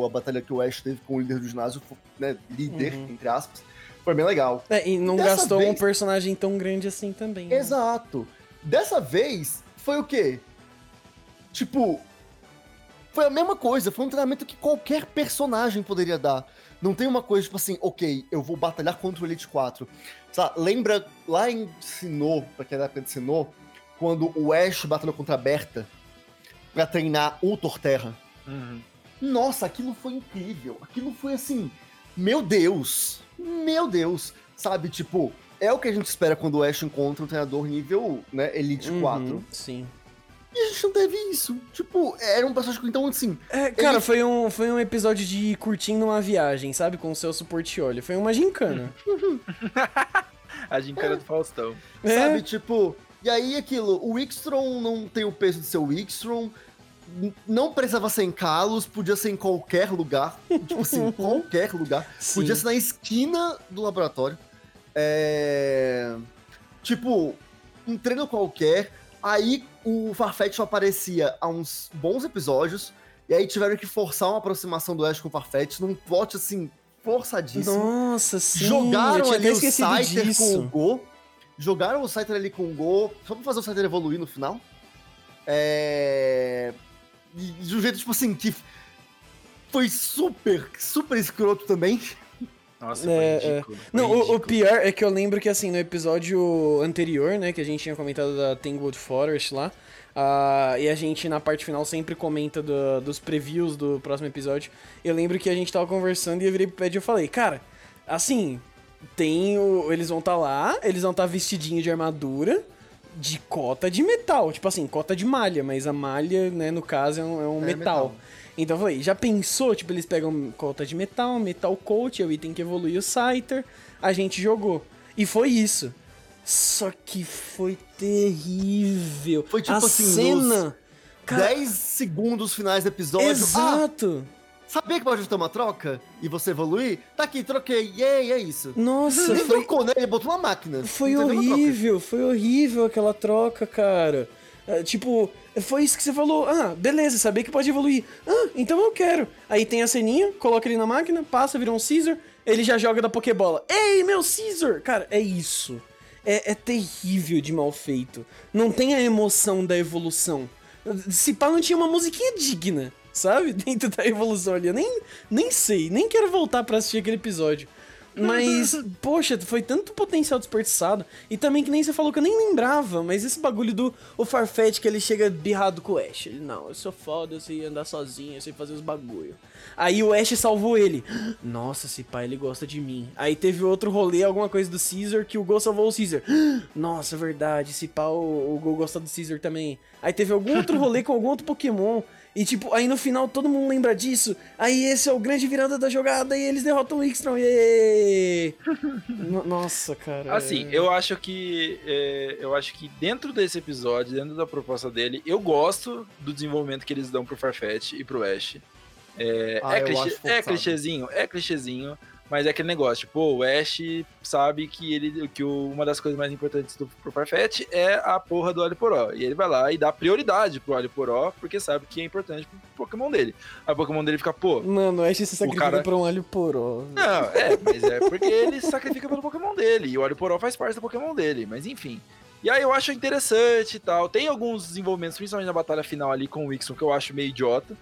a batalha que o Ash teve com o líder do ginásio, né, líder, uhum. entre aspas, foi bem legal. É, e não Dessa gastou vez... um personagem tão grande assim também. Né? Exato. Dessa vez, foi o quê? Tipo, foi a mesma coisa, foi um treinamento que qualquer personagem poderia dar. Não tem uma coisa tipo assim, ok, eu vou batalhar contra o Elite 4. Sabe, lembra lá em Sinnoh, pra quem é da época de Sinnoh, quando o Ash batalhou contra a Berta pra treinar o Torterra? Uhum. Nossa, aquilo foi incrível. Aquilo foi assim, meu Deus, meu Deus, sabe? Tipo, é o que a gente espera quando o Ash encontra um treinador nível, né, Elite uhum, 4. Sim. E a gente não teve isso. Tipo, era um personagem que, então, assim... É, cara, ele... foi, um, foi um episódio de curtindo uma viagem, sabe? Com o seu suporte olho. Foi uma gincana. a gincana é. do Faustão. É. Sabe, tipo... E aí, aquilo, o Wickstrom não tem o peso de ser o Wickstrom, não precisava ser em Kalos, podia ser em qualquer lugar. tipo assim, qualquer lugar. Sim. Podia ser na esquina do laboratório. É... Tipo, um treino qualquer. Aí o Farfetch só aparecia há uns bons episódios. E aí tiveram que forçar uma aproximação do Ash com o Farfetch num plot assim, forçadíssimo. Nossa, sim. Jogaram ali o Scyther com o Go. Jogaram o Scyther ali com o Go. Só pra fazer o Scyther evoluir no final. É de um jeito, tipo assim, que foi super, super escroto também. Nossa, É, foi ridículo. foi Não, o, o ridículo. pior é que eu lembro que, assim, no episódio anterior, né, que a gente tinha comentado da Tanglewood Forest lá, ah, e a gente, na parte final, sempre comenta do- dos previews do próximo episódio, eu lembro que a gente tava conversando e eu virei pro Ped e eu falei, cara, assim, tem o... eles vão estar lá, eles vão estar vestidinho de armadura, de cota de metal, tipo assim, cota de malha, mas a malha, né, no caso, é um, é um É metal. metal. Então eu falei, já pensou? Tipo, eles pegam cota de metal, metal coat, é o item que evolui o Scyther, a gente jogou. E foi isso. Só que foi terrível. Foi tipo a assim, cena. Cara, 10 segundos finais do episódio. Ah, exato. sabia que pode ter uma troca? E você evoluir? Tá aqui, troquei. Yay, é isso. Nossa, Nem foi, trocou, né? Ele botou uma máquina. foi horrível, foi horrível aquela troca, cara. Ah, tipo, foi isso que você falou. Ah, beleza, sabia que pode evoluir. Ah, então eu quero. Aí tem a ceninha, coloca ele na máquina, passa, vira um Caesar, ele já joga da Pokébola. Ei, meu Caesar! Cara, é isso. É, é terrível de mal feito. Não tem a emoção da evolução. Se pá, não tinha uma musiquinha digna, sabe? Dentro da evolução ali. Eu nem, nem sei, nem quero voltar pra assistir aquele episódio. Mas, poxa, foi tanto potencial desperdiçado. E também que nem você falou que eu nem lembrava, mas esse bagulho do o Farfetch que ele chega birrado com o Ash. Ele, não, eu sou foda, eu sei andar sozinho, eu sei fazer os bagulho. Aí o Ash salvou ele. Nossa, esse pai ele gosta de mim. Aí teve outro rolê, alguma coisa do Caesar, que o Gol salvou o Caesar. Nossa, verdade, esse pau, o Gol gosta do Caesar também. Aí teve algum outro rolê com algum outro Pokémon. E tipo, aí no final todo mundo lembra disso. Aí esse é o grande virada da jogada e eles derrotam o X-Tron. Yay! No- Nossa, cara. Assim, é- eu acho que é, eu acho que dentro desse episódio, dentro da proposta dele, eu gosto do desenvolvimento que eles dão pro Farfetch e pro Ash. É, Ah, é, clichê- é clichêzinho, é clichêzinho, mas é aquele negócio, tipo, o Ash sabe que ele que o- uma das coisas mais importantes do pro Farfetch é a porra do Aliporó. E ele vai lá e dá prioridade pro Aliporó, porque sabe que é importante pro Pokémon dele. Aí o Pokémon dele fica, pô, Mano, o Ash se sacrifica cara- por um alho poró. não, é, mas é porque ele sacrifica pelo Pokémon dele. E o Oriporó faz parte do Pokémon dele, mas enfim. E aí eu acho interessante e tal. Tem alguns desenvolvimentos, principalmente na batalha final ali com o Wixon, que eu acho meio idiota.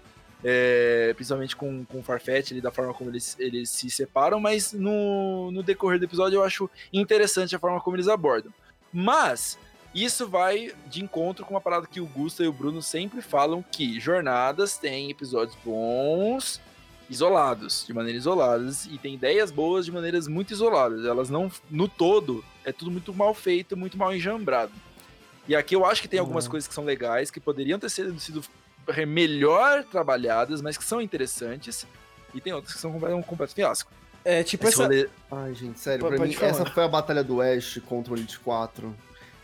É, principalmente com, com o Farfetch, ali, da forma como eles, eles se separam, mas no, no decorrer do episódio eu acho interessante a forma como eles abordam. Mas isso vai de encontro com uma parada que o Gusta e o Bruno sempre falam que jornadas têm episódios bons isolados, de maneira isoladas, e tem ideias boas de maneiras muito isoladas. Elas não, no todo, é tudo muito mal feito, muito mal enjambrado. E aqui eu acho que tem algumas Uhum. coisas que são legais, que poderiam ter sido, sido melhor trabalhadas, mas que são interessantes, e tem outras que são um completo fiasco. É, tipo essa. rolê- Ai, gente, sério, Pode- pra pode mim, falar. essa foi a batalha do Ash contra o Elite 4,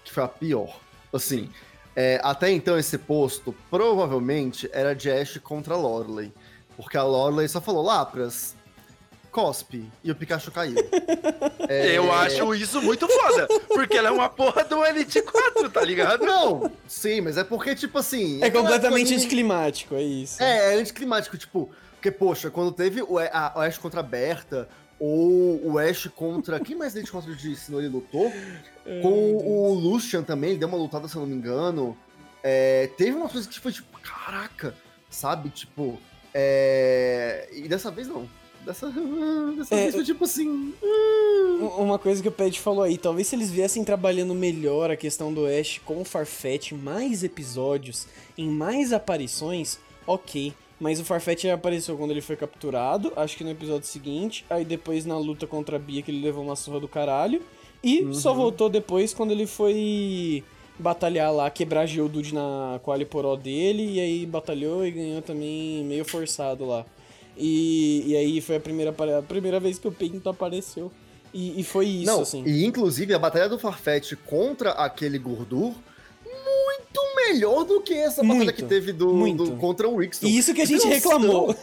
que foi a pior. Assim, é, até então esse posto provavelmente era de Ash contra Lorelei. Porque a Lorelei só falou, Lapras, cospe, e o Pikachu caiu. É, Eu acho isso muito foda, porque ela é uma porra do Elite 4, tá ligado? Não, sim, mas é porque, tipo assim... É aquela completamente época ali- anticlimático, é isso. É, é anticlimático, tipo, porque, poxa, quando teve o, A- Ash contra a Berta, ou o Ash contra. Quem mais Elite contra de Sinnoh ele lutou? Com o Lucian também, ele deu uma lutada, se eu não me engano. É, teve uma coisa que foi tipo, caraca, sabe? Tipo, é... E dessa vez não. Dessa, dessa É, tipo assim. Uma coisa que o Pet falou aí, talvez se eles viessem trabalhando melhor a questão do Ash com o Farfetch, mais episódios, em mais aparições, ok. Mas o Farfetch apareceu quando ele foi capturado, acho que no episódio seguinte, aí depois na luta contra a Bia que ele levou uma surra do caralho, e só voltou depois quando ele foi batalhar lá, quebrar Geodude na com a Aliporó dele, e aí batalhou e ganhou também meio forçado lá. E, e aí foi a primeira, a primeira vez que o Pinto apareceu. E, e foi isso, não, assim. e inclusive a batalha do Farfetch contra aquele Gurdur, muito melhor do que essa batalha Muito, que teve do, do- contra o Rickson. E isso que a gente reclamou.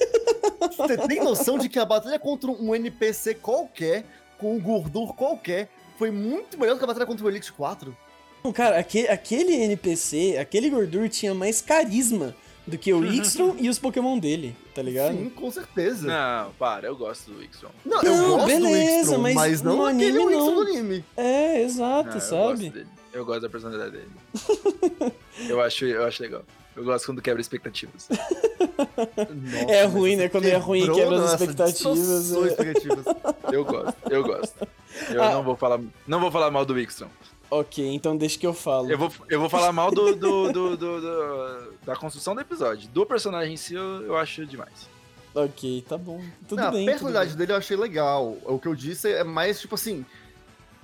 Você tem noção de que a batalha contra um NPC qualquer, com um Gurdur qualquer, foi muito melhor do que a batalha contra o Elite 4? Não, Cara, aquele, aquele NPC, aquele Gordur tinha mais carisma do que o Ixtron e os Pokémon dele, tá ligado? Sim, com certeza. Não, para, eu gosto do Wixon. Não, Não, eu gosto beleza, do Ixtron, mas mas, não no aquele anime, Ixtron não. do anime. É, exato, Ah, Eu sabe? gosto dele. Eu gosto da personalidade dele. eu, acho, eu acho legal. Eu gosto quando quebra expectativas. Nossa, É ruim, né? Quando é ruim, quebra as expectativas, é. expectativas. Eu gosto, eu gosto. Eu Ah. não vou falar, não vou falar mal do Wickstrom. Ok, então deixa que eu falo. Eu vou, eu vou falar mal do, do, do- do- do- da construção do episódio. Do personagem em si, eu, eu acho demais. Ok, tá bom. Tudo Não, bem. a personalidade tudo dele eu achei legal. O que eu disse é mais, tipo assim,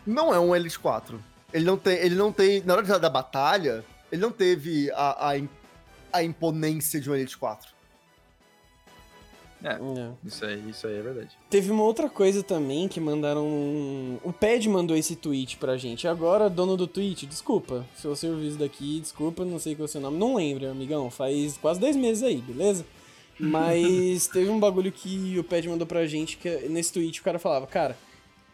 não é um Elite 4. Ele não tem, ele não tem, na hora da- da batalha, ele não teve a, a, a imponência de um Elite 4. É. É. isso aí, isso aí é verdade. Teve uma outra coisa também que mandaram. um- O Pad mandou esse tweet pra gente. Agora, dono do tweet, desculpa. Se você ouviu isso daqui, desculpa, não sei qual é o seu nome. Não lembro, amigão. Faz quase dois meses aí, beleza? Mas teve um bagulho que o Pad mandou pra gente que nesse tweet o cara falava, cara,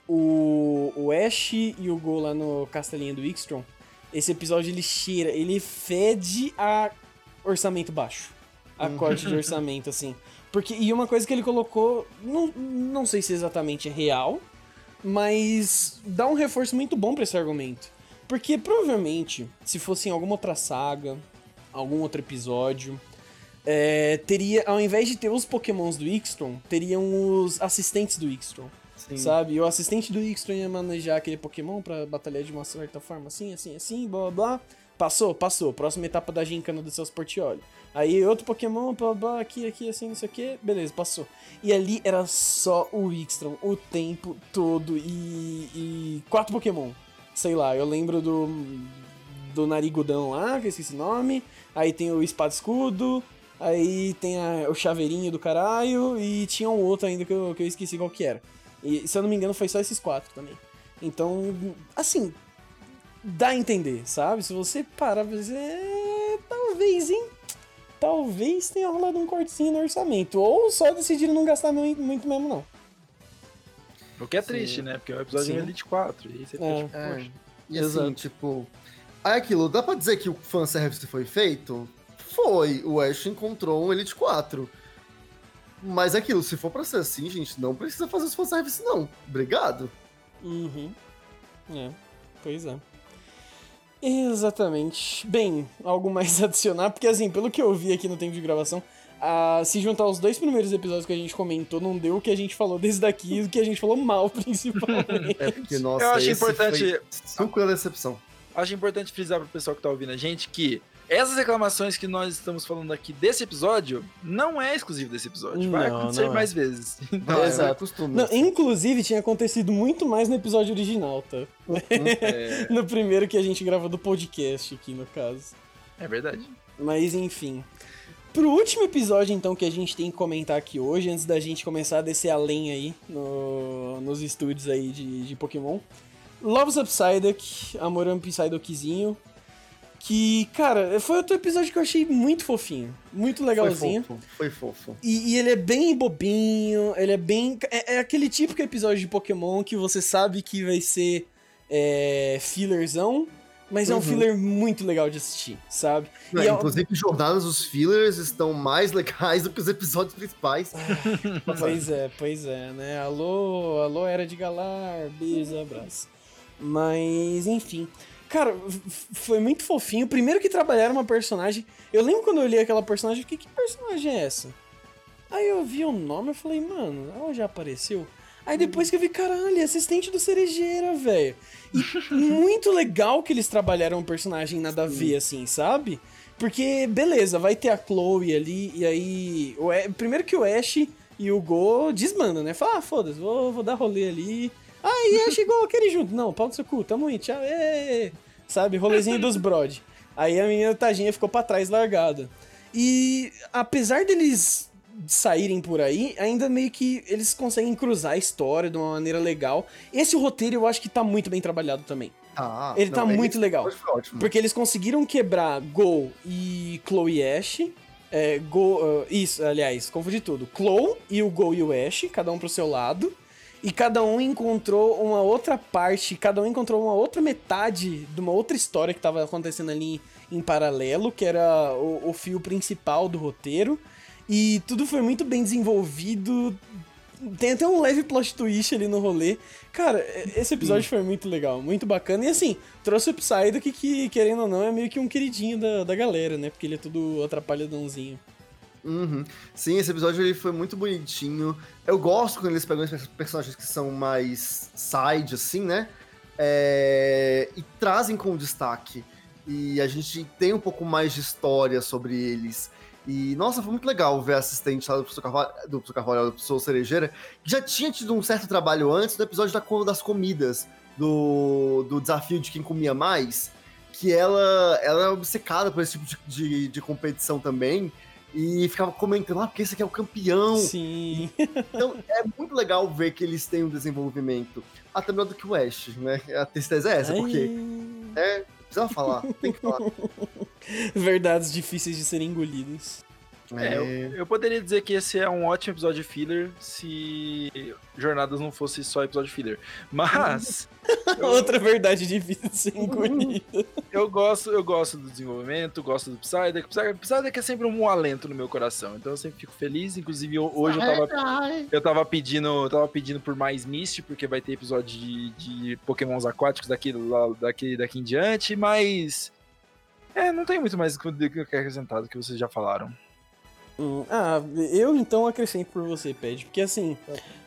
o, o Ash e o Go lá no castelinho do Ixtron, esse episódio ele cheira, ele fede a orçamento baixo. A corte de orçamento, assim. Porque, e uma coisa que ele colocou, não, não sei se exatamente é real, mas dá um reforço muito bom pra esse argumento. Porque provavelmente, se fosse em alguma outra saga, algum outro episódio, é, teria, ao invés de ter os pokémons do Ixtron, teriam os assistentes do Ixtron, Sim. sabe? E o assistente do Ixtron ia manejar aquele pokémon pra batalhar de uma certa forma, assim, assim, assim, blá blá blá. Passou, passou. Próxima etapa da gincana do seus portiolio. Aí outro Pokémon, blá blá, aqui, aqui, assim, não sei o que, beleza, passou. E ali era só o Ixtron o tempo todo e, e quatro Pokémon. Sei lá, eu lembro do do Narigudão lá, que eu esqueci o nome. Aí tem o Espada Escudo. Aí tem a- o Chaveirinho do caralho. E tinha um outro ainda que eu, que eu esqueci qual que era. E se eu não me engano foi só esses quatro também. Então, assim, dá a entender, sabe? Se você parar pra dizer, é, talvez, hein? Talvez tenha rolado um cortezinho no orçamento. Ou só decidiram não gastar muito, muito mesmo, não. O que é Sim. triste, né? Porque é um episódio Sim. em Elite 4. E aí você fica É. tipo, É. poxa. E assim, Exato. tipo. Aí aquilo, dá pra dizer que o fanservice foi feito? Foi. O Ash encontrou um Elite 4. Mas é aquilo, se for pra ser assim, gente, não precisa fazer os fanservice, não. Obrigado. Uhum. É, pois é. Exatamente. Bem, algo mais a adicionar, porque assim, pelo que eu vi aqui no tempo de gravação, ah, se juntar os dois primeiros episódios que a gente comentou, não deu o que a gente falou desde daqui e o que a gente falou mal, principalmente. É porque, nossa, Eu acho esse importante- foi suco da decepção. Acho importante frisar pro pessoal que tá ouvindo a gente que essas reclamações que nós estamos falando aqui desse episódio não é exclusivo desse episódio. Vai Não, acontecer não é. mais vezes. Não, é, Exato. é costume. Não, inclusive, tinha acontecido muito mais no episódio original, tá? É, No primeiro que a gente gravou do podcast aqui, no caso. é verdade. Mas enfim. Pro último episódio, então, que a gente tem que comentar aqui hoje, antes da gente começar a descer além aí no- nos estúdios aí de, de Pokémon. Love's Psyduck, Amoram Psyduckzinho. Que, cara, foi outro episódio que eu achei muito fofinho. Muito legalzinho. Foi fofo. Foi fofo. E, e ele é bem bobinho, ele é bem. É, é aquele típico episódio de Pokémon que você sabe que vai ser é, fillerzão, mas é um Uhum. filler muito legal de assistir, sabe? Não, é- inclusive, jornadas, os fillers estão mais legais do que os episódios principais. Pois é, pois é, né? Alô, alô, era de Galar, beijos, abraço. Mas, enfim. Cara, foi muito fofinho. Primeiro que trabalharam uma personagem. Eu lembro quando eu li aquela personagem, eu fiquei, que personagem é essa? Aí eu vi o nome e falei, mano, ela já apareceu? Aí depois que eu vi, caralho, é assistente do Cerejeira, velho. E muito legal que eles trabalharam um personagem nada a ver, assim, sabe? Porque, beleza, vai ter a Chloe ali, e aí. O A- Primeiro que o Ash e o Go desmandam, né? Fala, ah, foda-se, vou, vou dar rolê ali. Ah, e Ash e Go, querem junto. Não, pau no seu cu, tamo aí, tchau. ê, Sabe, rolezinho dos brod. Aí a menina tadinha ficou pra trás largada. E apesar deles saírem por aí, ainda meio que eles conseguem cruzar a história de uma maneira legal. Esse roteiro eu acho que tá muito bem trabalhado também. Ah, Ele tá muito legal. Foi ótimo. Porque eles conseguiram quebrar Go e Chloe Ash. É, Go, ah, isso, aliás, confundi tudo. Chloe e o Go e o Ash, cada um pro seu lado. E cada um encontrou uma outra parte, cada um encontrou uma outra metade de uma outra história que tava acontecendo ali em paralelo, que era o, o fio principal do roteiro. E tudo foi muito bem desenvolvido. Tem até um leve plot twist ali no rolê. Cara, esse episódio foi muito legal, muito bacana. E assim, trouxe o Psyduck que, querendo ou não, é meio que um queridinho da, da galera, né? Porque ele é tudo atrapalhadãozinho. Uhum. Sim, esse episódio ele foi muito bonitinho. Eu gosto quando eles pegam esses personagens que são mais side, assim, né? É... E trazem com destaque. E a gente tem um pouco mais de história sobre eles. E, nossa, foi muito legal ver a assistente lá do professor Carvalho, do professor Carvalho, do professor Cerejeira, que já tinha tido um certo trabalho antes do episódio da, das comidas, do, do desafio de quem comia mais, que ela, ela é obcecada por esse tipo de, de, de competição também, e ficava comentando, ah, porque esse aqui é o campeão. Sim. Então, é muito legal ver que eles têm um desenvolvimento, até melhor do que o Ash, né? A tristeza é essa, porque... É, Precisava falar, tem que falar. Verdades difíceis de serem engolidas. É, eu, eu, poderia dizer que esse é um ótimo episódio filler se Jornadas não fosse só episódio filler. Mas. eu, Outra verdade difícil de ser engolida. Eu gosto, eu gosto do desenvolvimento, gosto do Psyduck. Psyduck é sempre um alento no meu coração. Então eu sempre fico feliz. Inclusive, hoje eu tava. Eu tava pedindo, eu tava pedindo por mais Mist, porque vai ter episódio de, de Pokémons aquáticos daqui, lá, daqui, daqui em diante, mas. É, não tem muito mais do que acrescentar do que vocês já falaram. Hum, ah, eu então acrescento por você, Ped, porque assim,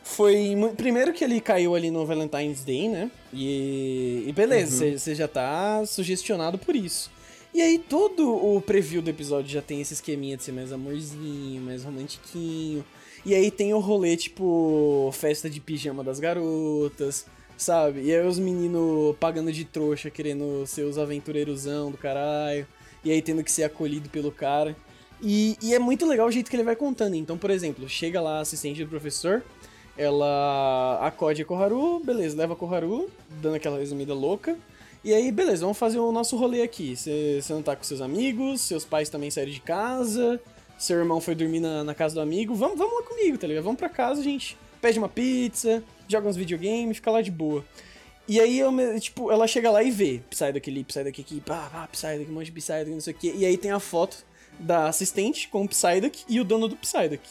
foi. Primeiro que ele caiu ali no Valentine's Day, né? E, e beleza, você uhum. já tá sugestionado por isso. E aí todo o preview do episódio já tem esse esqueminha de ser mais amorzinho, mais romantiquinho. E aí tem o rolê, tipo, festa de pijama das garotas, sabe? E aí os meninos pagando de trouxa, querendo ser os aventureirosão do caralho. E aí tendo que ser acolhido pelo cara. E, e, é muito legal o jeito que ele vai contando. Então, por exemplo, chega lá a assistente do professor, ela acode a Koharu, beleza, leva a Koharu, dando aquela resumida louca. E aí, beleza, vamos fazer o nosso rolê aqui. Você não tá com seus amigos, seus pais também saíram de casa, seu irmão foi dormir na, na casa do amigo. Vamos, vamos lá comigo, tá ligado? Vamos pra casa, gente pede uma pizza, joga uns videogames, fica lá de boa. E aí, eu, tipo, ela chega lá e vê Psyduck ali, Psyduck aqui, pá, pá, Psyduck, um monte de Psyduck, não sei o quê. E aí tem a foto da assistente com o Psyduck e o dono do Psyduck.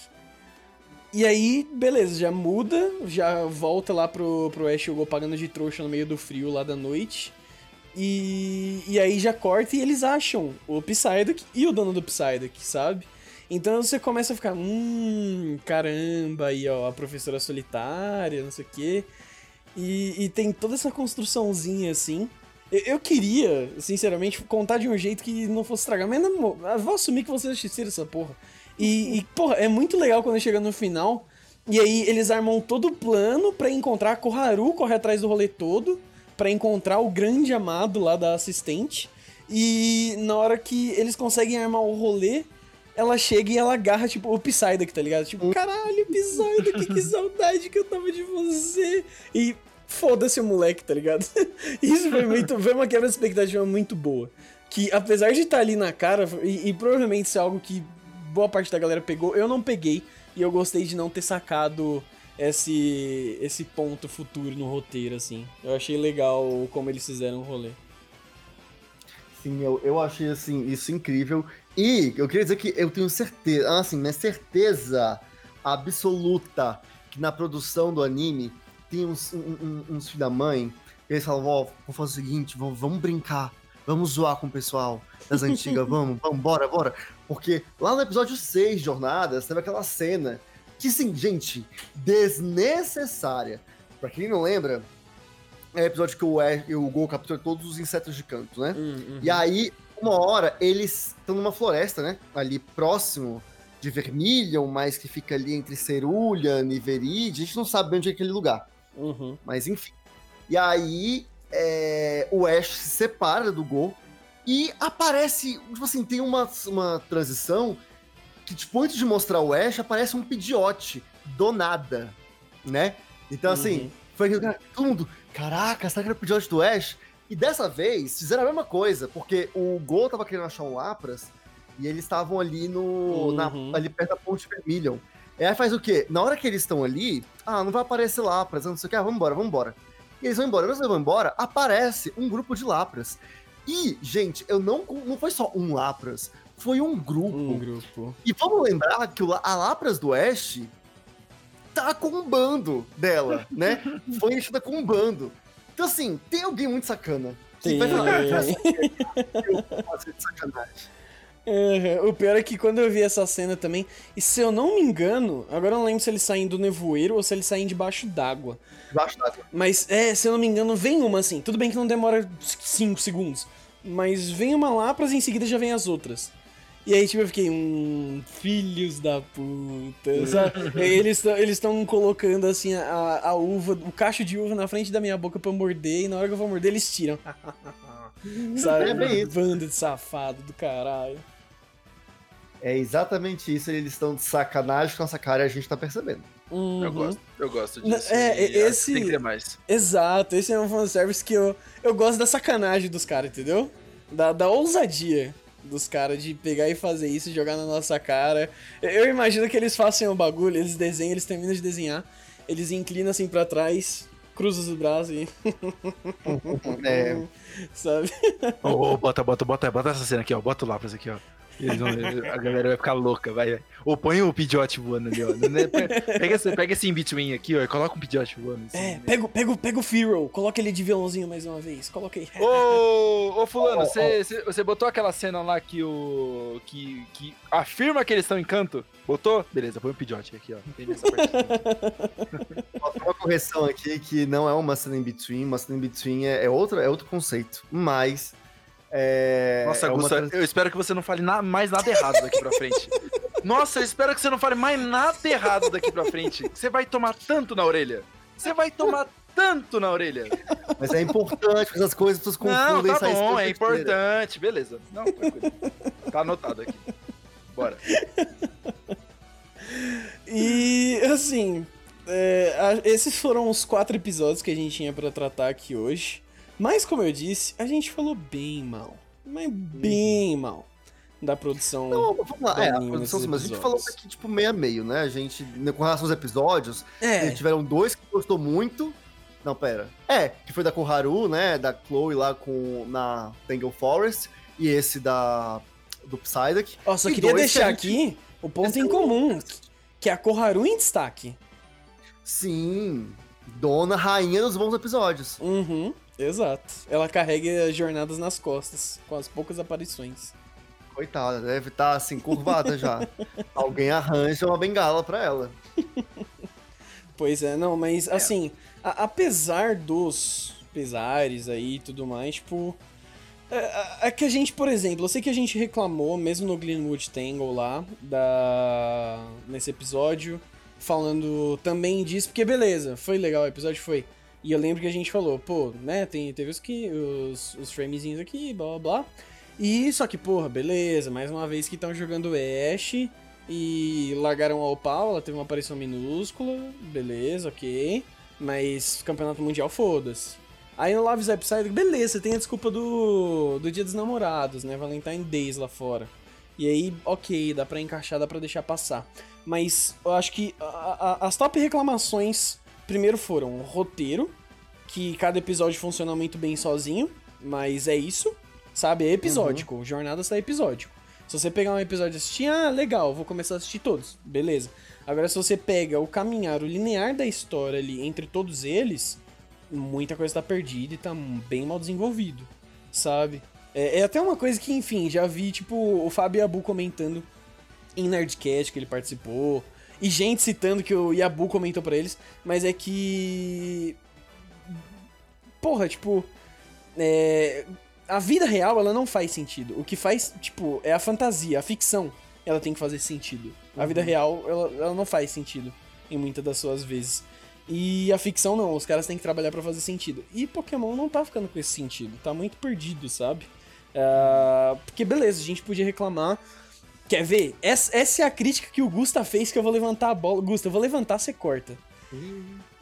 E aí, beleza, já muda, já volta lá pro, pro Ash Go pagando de trouxa no meio do frio lá da noite. E, e aí já corta e eles acham o Psyduck e o dono do Psyduck, sabe? Então você começa a ficar, hum, caramba, aí ó, a professora solitária, não sei o quê. E, e tem toda essa construçãozinha assim. Eu queria, sinceramente, contar de um jeito que não fosse estragar, mas vou assumir que vocês assistiram essa porra. E, e, porra, é muito legal quando chega no final. E aí eles armam todo o plano para encontrar a Koharu, corre atrás do rolê todo, para encontrar o grande amado lá da assistente. E na hora que eles conseguem armar o rolê, ela chega e ela agarra, tipo, o Psyduck, tá ligado? Tipo, caralho, Psyduck, que saudade que eu tava de você. E foda-se o moleque, tá ligado? Isso foi muito. Foi uma quebra de expectativa muito boa. Que apesar de estar tá ali na cara, e, e, provavelmente ser algo que boa parte da galera pegou, eu não peguei. E eu gostei de não ter sacado esse, esse ponto futuro no roteiro, assim. Eu achei legal como eles fizeram o rolê. Sim, eu, eu achei assim, isso incrível. E eu queria dizer que eu tenho certeza, assim, minha certeza absoluta que na produção do anime tem uns, um, uns filhos da mãe, e eles falam, ó, oh, vamos fazer o seguinte, vamos, vamos brincar, vamos zoar com o pessoal das antigas, vamos, vamos, bora, bora. Porque lá no episódio 6, Jornadas, teve aquela cena que, sim, gente, desnecessária. Pra quem não lembra, é o episódio que o, e, o Gol captura todos os insetos de canto, né? Hum, uhum. E aí, uma hora, eles estão numa floresta, né? Ali próximo de Vermilion, mas que fica ali entre Cerulean e Veride. A gente não sabe onde é aquele lugar. Uhum. Mas enfim. E aí é, o Ash se separa do Go e aparece, tipo assim, tem uma, uma transição que, tipo, antes de mostrar o Ash, aparece um Pidgeot do nada, né? Então, assim, uhum. foi todo mundo, caraca, será que era o Pidgeot do Ash? E dessa vez, fizeram a mesma coisa, porque o Go tava querendo achar um Lapras e eles estavam ali no. Uhum. Na, ali perto da ponte Vermilion. E aí faz o quê? Na hora que eles estão ali, ah, não vai aparecer Lapras, não sei o que, ah, vambora, vambora. E eles vão embora, eles vão embora, aparece um grupo de Lapras. E, gente, eu não. Não foi só um Lapras, foi um grupo. Um grupo. E vamos lembrar que a Lapras do Ash tá com um bando dela, né? foi enchida com um bando. Então, assim, tem alguém muito sacana. Que vai falar, eu de sacanagem. É, o pior é que quando eu vi essa cena também, e se eu não me engano, agora eu não lembro se eles saem do nevoeiro ou se eles saem debaixo d'água. Debaixo d'água. Mas, é, se eu não me engano, vem uma assim. Tudo bem que não demora 5 segundos. Mas vem uma lá, pra em seguida já vem as outras. E aí, tipo, eu fiquei, hum, filhos da puta. sabe? eles estão colocando, assim, a, a uva, o cacho de uva na frente da minha boca pra eu morder, e na hora que eu vou morder, eles tiram. sabe? É bem isso. Bando de safado do caralho. É exatamente isso, eles estão de sacanagem com essa cara e a gente tá percebendo. Uhum. Eu gosto, eu gosto disso. é, e acho que esse- Tem que ter mais. Exato, esse é um fanservice que eu, eu gosto da sacanagem dos caras, entendeu? Da, da ousadia dos caras de pegar e fazer isso, jogar na nossa cara. Eu, imagino que eles façam o bagulho, eles desenham, eles terminam de desenhar, eles inclinam assim pra trás, cruzam os braços e. É, Sabe? Ô, ô, bota, bota, bota, bota essa cena aqui, ó. Bota o lápis aqui, ó. Eles vão- a galera vai ficar louca, vai. vai. Ô, põe o Pidgeot voando ali, ó. Né, pe- Pega esse, pega esse in-between aqui, ó, e coloca um Pidgeot voando. Assim, É, né? pega, o- pega, pega o Firo, coloca ele de violãozinho mais uma vez, coloca aí. Ô, ô fulano, você você- você botou aquela cena lá que o. que, que afirma que eles estão em canto? Botou? Beleza, põe o Pidgeot aqui, ó. Tem nessa parte. Uma correção aqui que não é uma cena in between, uma cena in between é, é, outro, é outro conceito. Mas. É, Nossa, é Gusta, trans- eu espero que você não fale na- mais nada errado daqui pra frente. Nossa, eu espero que você não fale mais nada errado daqui pra frente. Você vai tomar tanto na orelha. Você vai tomar tanto na orelha. Mas é importante, essas coisas as pessoas Não, confundem tá bom, é besteira. importante. Beleza. Não, tranquilo. Tá anotado aqui. Bora. E assim, é, a- esses foram os quatro episódios que a gente tinha pra tratar aqui hoje. Mas como eu disse, a gente falou bem mal, mas bem mal da produção. Não, vamos lá. É, a produção, nesses mas a gente falou aqui, tipo, meio a meio, né? A gente, né, com relação aos episódios, É, tiveram dois que gostou muito. Não, pera. É, que foi da Koharu, né? Da Chloe lá com, na Tangle Forest. E esse da do Psyduck. ó, só e queria que deixar gente- aqui o ponto em comum, que é a Koharu em destaque. Sim, dona rainha dos bons episódios. Uhum, exato. Ela carrega jornadas nas costas, com as poucas aparições. Coitada, deve estar assim, curvada já. Alguém arranja uma bengala pra ela. Pois é, não, mas assim, a- apesar dos pesares aí e tudo mais, tipo. É, é que a gente, por exemplo, eu sei que a gente reclamou, mesmo no Glenwood Tangle lá, da, nesse episódio, falando também disso, porque beleza, foi legal o episódio, foi. E eu lembro que a gente falou, pô, né, tem, teve os, os, os framezinhos aqui, blá blá blá. E só que, porra, beleza, mais uma vez que estão jogando Ash e largaram a Opal, ela teve uma aparição minúscula, beleza, ok. Mas campeonato mundial, foda-se. Aí no Love Zap Side, beleza, tem a desculpa do, do Dia dos Namorados, né? Valentine Days lá fora. E aí, ok, dá pra encaixar, dá pra deixar passar. Mas eu acho que a- a- as top reclamações, primeiro foram o roteiro, que cada episódio funciona muito bem sozinho, mas é isso, sabe? É episódico, jornada está episódico. Se você pegar um episódio e assistir, ah, legal, vou começar a assistir todos, beleza. Agora, se você pega o caminhar, o linear da história ali entre todos eles, muita coisa tá perdida e tá bem mal desenvolvido, sabe? É, é até uma coisa que, enfim, já vi, tipo, o Fábio Yabu comentando em Nerdcast que ele participou, e gente citando que o Yabu comentou pra eles, mas é que. Porra, tipo. É... A vida real, ela não faz sentido. O que faz, tipo, é a fantasia, a ficção, ela tem que fazer sentido. A vida real, ela, ela não faz sentido em muitas das suas vezes. E a ficção não, os caras têm que trabalhar pra fazer sentido. E Pokémon não tá ficando com esse sentido, tá muito perdido, sabe? Ah, porque beleza, a gente podia reclamar. Quer ver? Essa, essa é a crítica que o Gusta fez que eu vou levantar a bola. Gusta, eu vou levantar, você corta.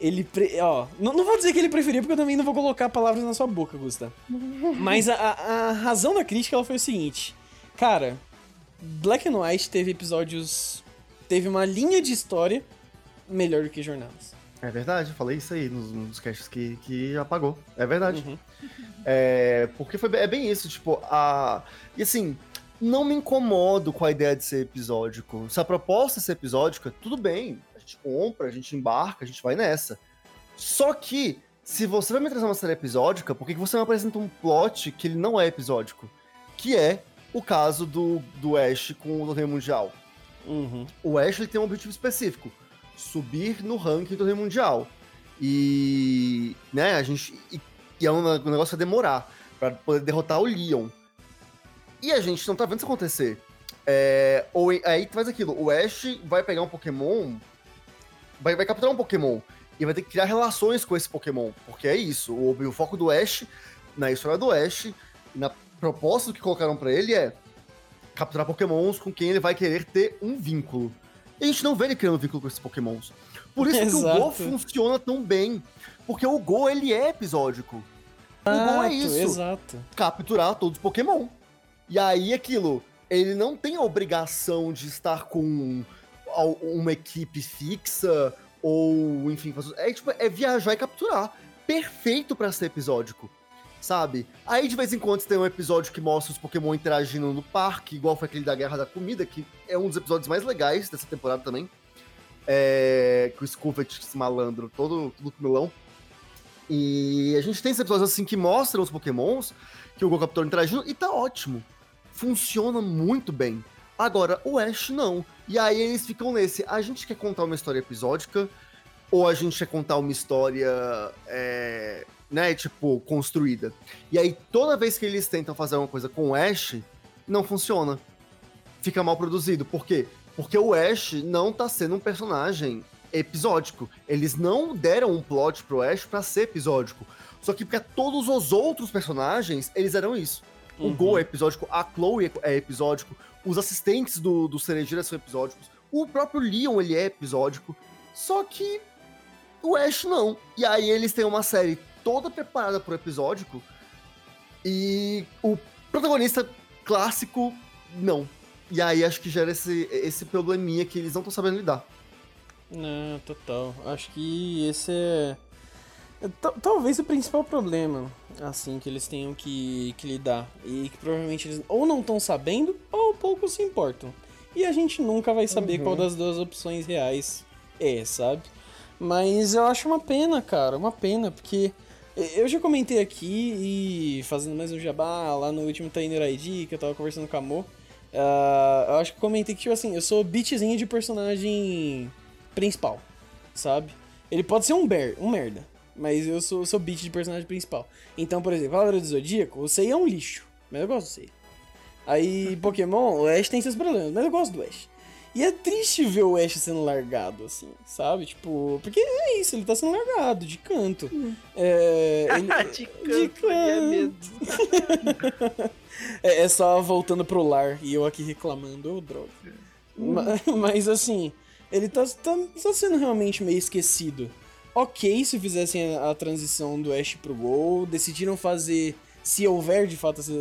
Ele, pre... ó, não, não vou dizer que ele preferia, porque eu também não vou colocar palavras na sua boca, Gusta. Mas a, a, a razão da crítica ela foi o seguinte: Cara, Black and White teve episódios. Teve uma linha de história melhor do que Jornadas. É verdade, eu falei isso aí nos, nos casts que, que apagou. É verdade. Uhum. É, porque foi, é bem isso, tipo, a. E assim, não me incomodo com a ideia de ser episódico. Se a proposta é ser episódica, tudo bem. A gente compra, a gente embarca, a gente vai nessa. Só que, se você vai me trazer uma série episódica, por que você me apresenta um plot que ele não é episódico? Que é o caso do, do Ash com o torneio mundial. Uhum. O Ash ele tem um objetivo específico: subir no ranking do torneio mundial. E, né, a gente. E, e é um, um negócio vai demorar pra poder derrotar o Leon. E a gente não tá vendo isso acontecer. É, ou aí faz aquilo: o Ash vai pegar um Pokémon, vai, vai capturar um Pokémon e vai ter que criar relações com esse Pokémon. Porque é isso. O, o foco do Ash, na história do Ash, na proposta que colocaram para ele é capturar Pokémons com quem ele vai querer ter um vínculo. E a gente não vê ele criando vínculo com esses Pokémons. Por isso que o Go Exato. funciona tão bem. Porque o Go, ele é episódico. O Go é isso. Exato. Capturar todos os Pokémon. E aí, aquilo, ele não tem a obrigação de estar com uma equipe fixa ou, enfim, é tipo, é viajar e capturar. Perfeito pra ser episódico. Sabe? Aí de vez em quando tem um episódio que mostra os Pokémon interagindo no parque, igual foi aquele da Guerra da Comida, que é um dos episódios mais legais dessa temporada também. É, com o Scovet, esse malandro, todo, todo comilão. E a gente tem esses episódios assim que mostram os Pokémons que o Go capturou interagindo e tá ótimo. Funciona muito bem. Agora, o Ash não. E aí eles ficam nesse. A gente quer contar uma história episódica ou a gente quer contar uma história, é, né, tipo, construída. E aí toda vez que eles tentam fazer uma coisa com o Ash, não funciona. Fica mal produzido. Por quê? Porque o Ash não tá sendo um personagem episódico. Eles não deram um plot pro Ash pra ser episódico. Só que pra todos os outros personagens, eles eram isso. O Uhum. Go é episódico, a Chloe é episódico, os assistentes do, do Cerejeira são episódicos, o próprio Leon ele é episódico, só que o Ash não. E aí eles têm uma série toda preparada pro episódico e o protagonista clássico não. E aí acho que gera esse, esse probleminha que eles não estão sabendo lidar. Não, total. Acho que esse é. É ta- Talvez o principal problema, assim, que eles tenham que, que lidar. E que provavelmente eles ou não estão sabendo, ou pouco se importam. E a gente nunca vai saber Uhum. qual das duas opções reais é, sabe? Mas eu acho uma pena, cara, uma pena, porque eu já comentei aqui e fazendo mais um jabá lá no último Trainer ID que eu tava conversando com a Mo. ah, eu acho que comentei que, tipo assim, eu sou beatzinho de personagem principal, sabe? Ele pode ser um, ber, um merda, mas eu sou, sou beat de personagem principal. Então, por exemplo, Cavaleiro do Zodíaco, o Sei é um lixo, mas eu gosto do Sei. Aí, Pokémon, o Ash tem seus problemas, mas eu gosto do Ash. E é triste ver o Ash sendo largado, assim, sabe? Tipo, porque é isso, ele tá sendo largado, de canto. É, ele- de canto, é mesmo. é, é só voltando pro lar e eu aqui reclamando, ô droga. Ma- Mas assim, ele tá, tá, tá sendo realmente meio esquecido. Ok se fizessem a, a transição do Ash pro Gol, decidiram fazer, se houver de fato essa,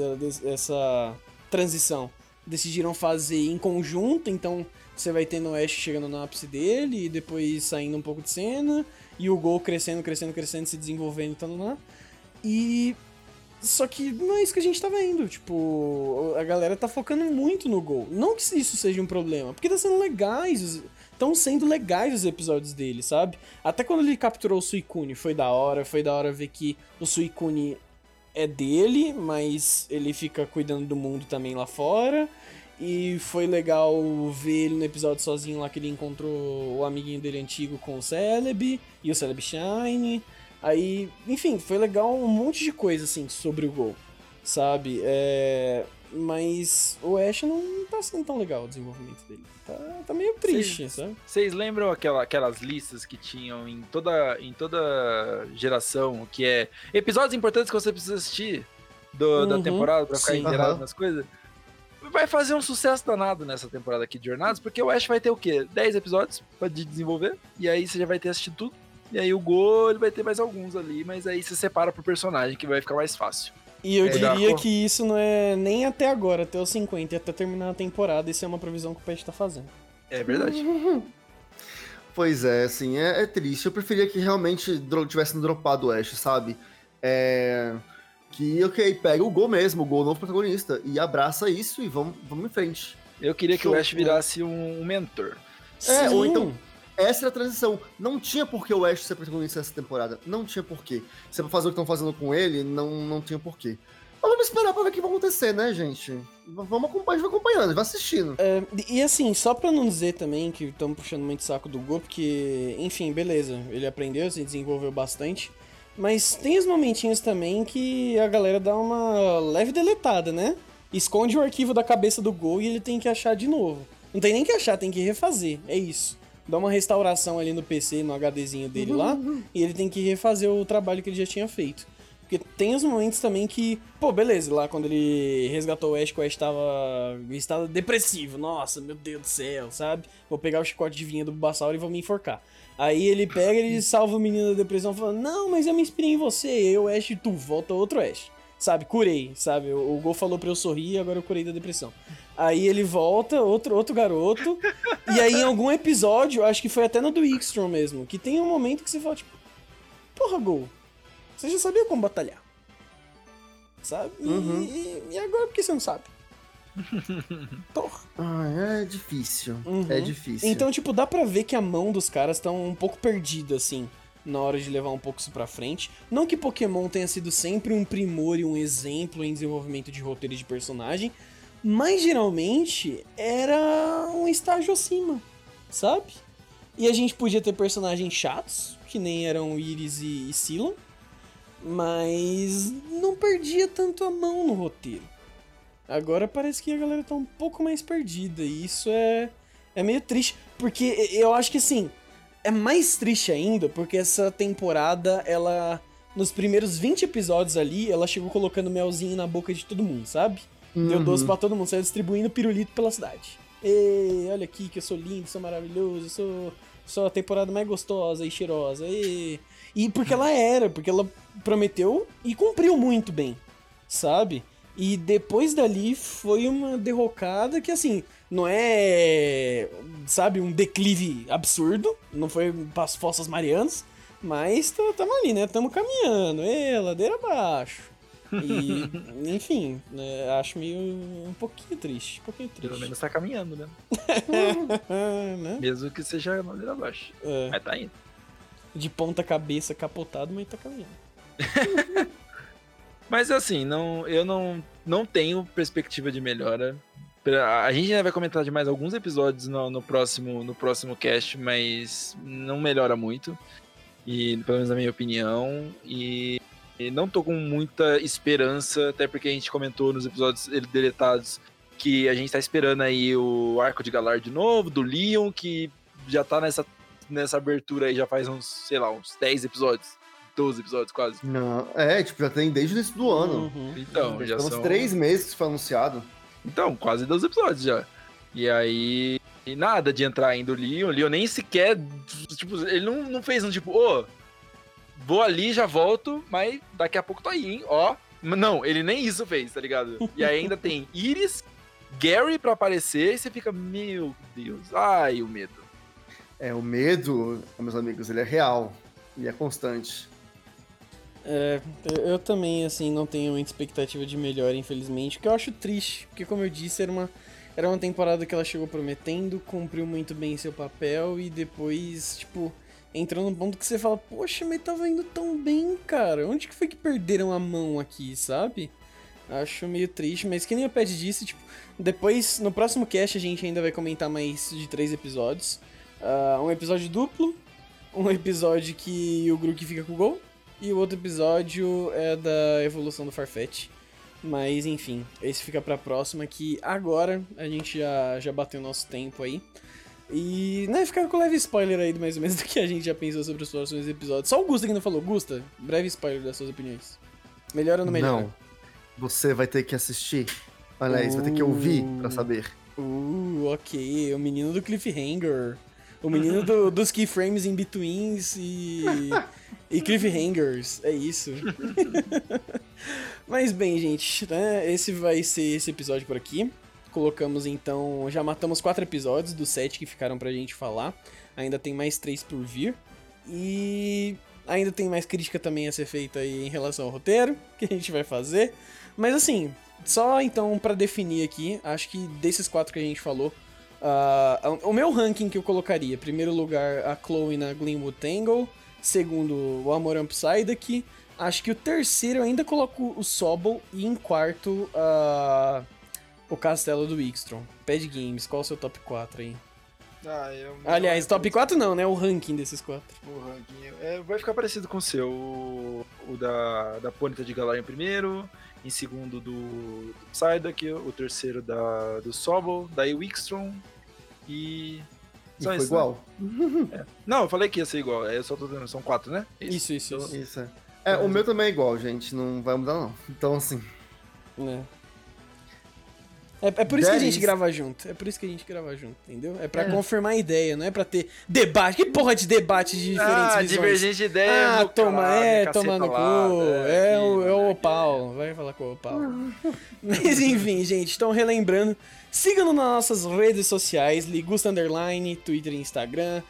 essa transição, decidiram fazer em conjunto, então você vai tendo o Ash chegando no ápice dele e depois saindo um pouco de cena, e o Gol crescendo, crescendo, crescendo, se desenvolvendo e lá. E só que não é isso que a gente tá vendo. Tipo, a galera tá focando muito no gol. Não que isso seja um problema, porque tá sendo legais. Estão sendo legais os episódios dele, sabe? Até quando ele capturou o Suicune, foi da hora. Foi da hora ver que o Suicune é dele, mas ele fica cuidando do mundo também lá fora. E foi legal ver ele no episódio sozinho lá que ele encontrou o amiguinho dele antigo com o Celebi e o Celebi Shine. Aí, enfim, foi legal um monte de coisa, assim, sobre o Gol, sabe? É... Mas o Ash não tá sendo tão legal o desenvolvimento dele. Tá, tá meio triste, sabe? Vocês lembram aquela, aquelas listas que tinham em toda, em toda geração, que é episódios importantes que você precisa assistir do- da Uhum, temporada pra ficar inteirado Aham. nas coisas? Vai fazer um sucesso danado nessa temporada aqui de Jornadas, porque o Ash vai ter o quê? 10 episódios pra de desenvolver, e aí você já vai ter assistido tudo. E aí o Go, ele vai ter mais alguns ali, mas aí você separa pro personagem, que vai ficar mais fácil. E eu É, diria dá- que isso não é nem até agora, até os 50 e até terminar a temporada. Isso é uma previsão que o Pet tá fazendo. É verdade. Pois é, assim, é, é triste. Eu preferia que realmente tivessem dropado o Ash, sabe? É. Que, ok, pega o Gol mesmo, o Gol novo protagonista, e abraça isso e vamos, vamos em frente. Eu queria que o. Ash virasse um, mentor. É, ou Sim. então- Essa era a transição. Não tinha por que o Ash ser protagonista dessa temporada. Não tinha por quê. Se é fazer o que estão fazendo com ele, não, não tinha por quê. Mas vamos esperar pra ver o que vai acontecer, né, gente? Vamos acompanhar, vai acompanhando, vai assistindo. É, e assim, só pra não dizer também que estamos puxando muito saco do Go, porque, enfim, beleza, ele aprendeu, se desenvolveu bastante. Mas tem os momentinhos também que a galera dá uma leve deletada, né? Esconde o arquivo da cabeça do Go e ele tem que achar de novo. Não tem nem que achar, tem que refazer. É isso. Dá uma restauração ali no PC, no HDzinho dele lá, e ele tem que refazer o trabalho que ele já tinha feito. Porque tem os momentos também que, pô, beleza, lá quando ele resgatou o Ash, o Ash tava em estado depressivo. Nossa, meu Deus do céu, sabe? Vou pegar o chicote de vinha do Bulbasaur e vou me enforcar. Aí ele pega e salva o menino da depressão falando, não, mas eu me inspirei em você, eu, Ash, tu, volta outro Ash. Sabe, curei, sabe? O, o Gol falou pra eu sorrir e agora eu curei da depressão. Aí ele volta, outro, outro garoto, e aí em algum episódio, acho que foi até no do Ixtron mesmo, que tem um momento que você fala, tipo, porra, Gol, você já sabia como batalhar. Sabe? E, Uhum. e, e agora por que você não sabe? Porra. Ah, é difícil. Uhum. É difícil. Então, tipo, dá pra ver que a mão dos caras estão um pouco perdida, assim, na hora de levar um pouco isso pra frente. Não que Pokémon tenha sido sempre um primor e um exemplo em desenvolvimento de roteiro de personagem, mas geralmente era um estágio acima, sabe? E a gente podia ter personagens chatos, que nem eram Iris e, e mas não perdia tanto a mão no roteiro. Agora parece que a galera tá um pouco mais perdida, e isso é, é meio triste, porque eu acho que assim, é mais triste ainda, porque essa temporada, ela, nos primeiros 20 episódios ali, ela chegou colocando melzinho na boca de todo mundo, sabe? Deu Uhum. doce pra todo mundo, saiu distribuindo pirulito pela cidade. Ei, olha aqui que eu sou lindo, sou maravilhoso, sou, sou a temporada mais gostosa e cheirosa. E, e porque ela era, porque ela prometeu e cumpriu muito bem, sabe? E depois dali foi uma derrocada que, assim, não é, sabe, um declive absurdo, não foi para as Fossas Marianas, mas tá- tamo ali, né? Tamo caminhando, é, ladeira abaixo. E, enfim, né, acho meio um pouquinho triste, um pouquinho triste. Pelo menos tá caminhando, né? Né? Mesmo que seja ladeira abaixo. É, Mas tá indo. de ponta cabeça capotado, mas tá caminhando. Mas assim, não, eu não, não tenho perspectiva de melhora. A gente ainda vai comentar de mais alguns episódios no, no próximo, no próximo cast, mas não melhora muito. E pelo menos na minha opinião. E, e não tô com muita esperança, até porque a gente comentou nos episódios deletados que a gente tá esperando aí o arco de Galar de novo, do Leon, que já tá nessa, nessa abertura aí já faz uns, sei lá, uns 10 episódios, 12 episódios quase. Não, é, tipo, já tem desde o início do ano. Uhum. Então, já uns são... três meses que foi anunciado. Então, quase 12 episódios já. E aí. E nada de entrar ainda o Leon. O Leon nem sequer. Tipo, ele não, não fez um tipo, ô. vou ali, já volto, mas daqui a pouco tô aí, hein? Ó. Não, ele nem isso fez, tá ligado? E aí ainda tem Iris, Gary pra aparecer, e você fica, meu Deus, ai, o medo. É, o medo, meus amigos, ele é real. E é constante. É, eu, também, assim, não tenho muita expectativa de melhora, infelizmente, o que eu acho triste, porque como eu disse, era uma, era uma temporada que ela chegou prometendo, cumpriu muito bem seu papel e depois, tipo, entrou num ponto que você fala, poxa, mas tava indo tão bem, cara, onde que foi que perderam a mão aqui, sabe? Acho meio triste, mas que nem o Pet disse, tipo, depois, no próximo cast a gente ainda vai comentar mais de três episódios. Ah, um episódio duplo, um episódio que o Grook fica com o gol, e o outro episódio é da evolução do Farfetch. Mas enfim, esse fica pra próxima que agora a gente já, já bateu nosso tempo aí. E, né, ficar com leve spoiler aí, mais ou menos, do que a gente já pensou sobre os próximos episódios. Só o Gusta que não falou. Gusta, breve spoiler das suas opiniões. Melhor ou não melhor? Não. Você vai ter que assistir. Aliás, vai ter que ouvir pra saber. Uh, ok. O menino do cliffhanger. O menino do- dos keyframes in betweens e, e cliffhangers. É isso. Mas bem, gente, né? Esse vai ser esse episódio por aqui. Colocamos então. Já matamos quatro episódios dos sete que ficaram pra gente falar. Ainda tem mais três por vir. E ainda tem mais crítica também a ser feita aí em relação ao roteiro que a gente vai fazer. Mas assim, só então pra definir aqui, acho que desses quatro que a gente falou, ah, o meu ranking que eu colocaria, primeiro lugar a Chloe na Glenwood Tangle, segundo o Amoran Psyduck, Acho que o terceiro eu ainda coloco o Sobol e em quarto uh, o Castelo do Wickstrom. Pad Games, qual é o seu top 4 aí? Ah, eu- Aliás, top 4 não, né? O ranking desses quatro. O ranking é, vai ficar parecido com o seu. O, o da, da Ponyta de Galar em primeiro, em segundo do, do Psyduck, o terceiro da, do Sobol, daí Wickstrom e. E Só foi isso, né? igual. Não, eu falei que ia ser igual, é, eu só tô dando, são quatro, né? Isso, isso, isso. Isso é. É, o meu também é igual, gente. Não vai mudar, não. Então, assim. né? É, é por isso que a That gente is- grava junto. É por isso que a gente grava junto, entendeu? É pra É. confirmar a ideia, não é pra ter debate. Que porra de debate de diferentes Ah, visões? divergente de ideia. Ah, toma, caralho, é, toma no cu. É, aqui, o, é o Opal. Vai falar com o Opal. Mas enfim, gente, então relembrando, sigam-nos nas nossas redes sociais, Ligusta Underline, Twitter e Instagram,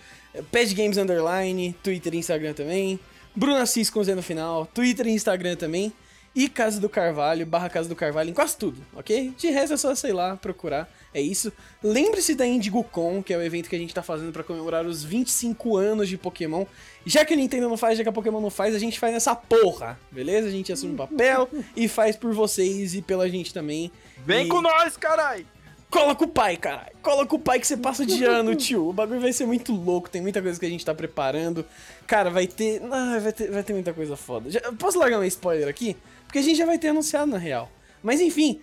Pad Games Underline, Twitter e Instagram também, Bruna Cis com Z no final, Twitter e Instagram também, e Casa do Carvalho, barra Casa do Carvalho, em quase tudo, ok? De resto é só, sei lá, procurar, é isso. Lembre-se da IndigoCon, que é o evento que a gente tá fazendo pra comemorar os 25 anos de Pokémon. Já que a Nintendo não faz, já que a Pokémon não faz, a gente faz nessa porra, beleza? A gente assume o papel e faz por vocês e pela gente também. Vem E- com nós, carai! Cola com o pai, caralho. Cola com o pai que você passa de ano, tio. O bagulho vai ser muito louco. Tem muita coisa que a gente tá preparando. Cara, vai ter. Ah, vai ter, vai ter muita coisa foda. Já- posso largar um spoiler aqui? Porque a gente já vai ter anunciado na real. Mas enfim,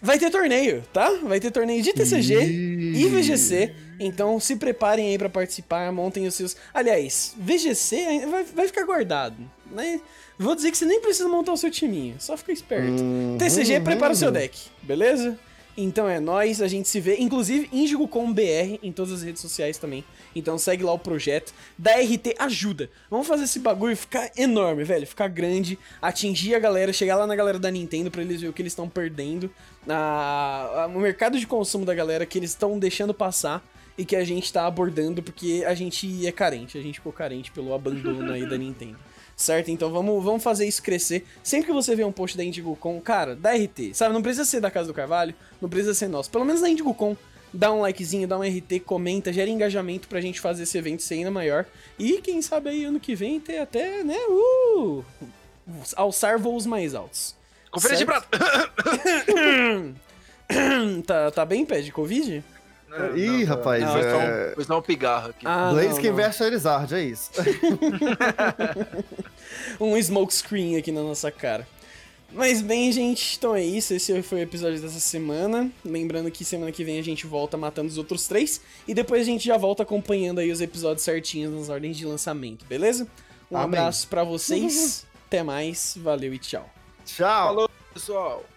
vai ter torneio, tá? Vai ter torneio de TCG e VGC. Então se preparem aí pra participar, montem os seus. Aliás, VGC vai, vai ficar guardado. Né? Vou dizer que você nem precisa montar o seu timinho, só fica esperto. Uhum, TCG, prepara o seu deck, beleza? Então é nóis, a gente se vê, inclusive Indigo com BR em todas as redes sociais também. Então segue lá o projeto. Da RT ajuda. Vamos fazer esse bagulho ficar enorme, velho, ficar grande, atingir a galera, chegar lá na galera da Nintendo pra eles verem o que eles estão perdendo, a, a- o mercado de consumo da galera que eles estão deixando passar e que a gente tá abordando porque a gente é carente, a gente ficou carente pelo abandono aí da Nintendo. Certo? Então vamos, vamos fazer isso crescer. Sempre que você vê um post da IndigoCon, cara, da RT, sabe? Não precisa ser da Casa do Carvalho, não precisa ser nosso. Pelo menos da IndigoCon, dá um likezinho, dá um RT, comenta, gera engajamento pra gente fazer esse evento ser ainda maior. E quem sabe aí ano que vem ter até, né, uh, alçar voos mais altos. Conferência de prata! tá, tá bem, pé de Covid? Ih, rapaz, Não, Foi só, é... um, foi só um pigarro aqui. Ah, Blaze não, que não. investe a Charizard, é isso. um smoke screen aqui na nossa cara. Mas bem, gente, então é isso. Esse foi o episódio dessa semana. Lembrando que semana que vem a gente volta matando os outros três. E depois a gente já volta acompanhando aí os episódios certinhos nas ordens de lançamento, beleza? Um Amém. abraço pra vocês. Até mais. Valeu e tchau. Tchau. Falou, pessoal!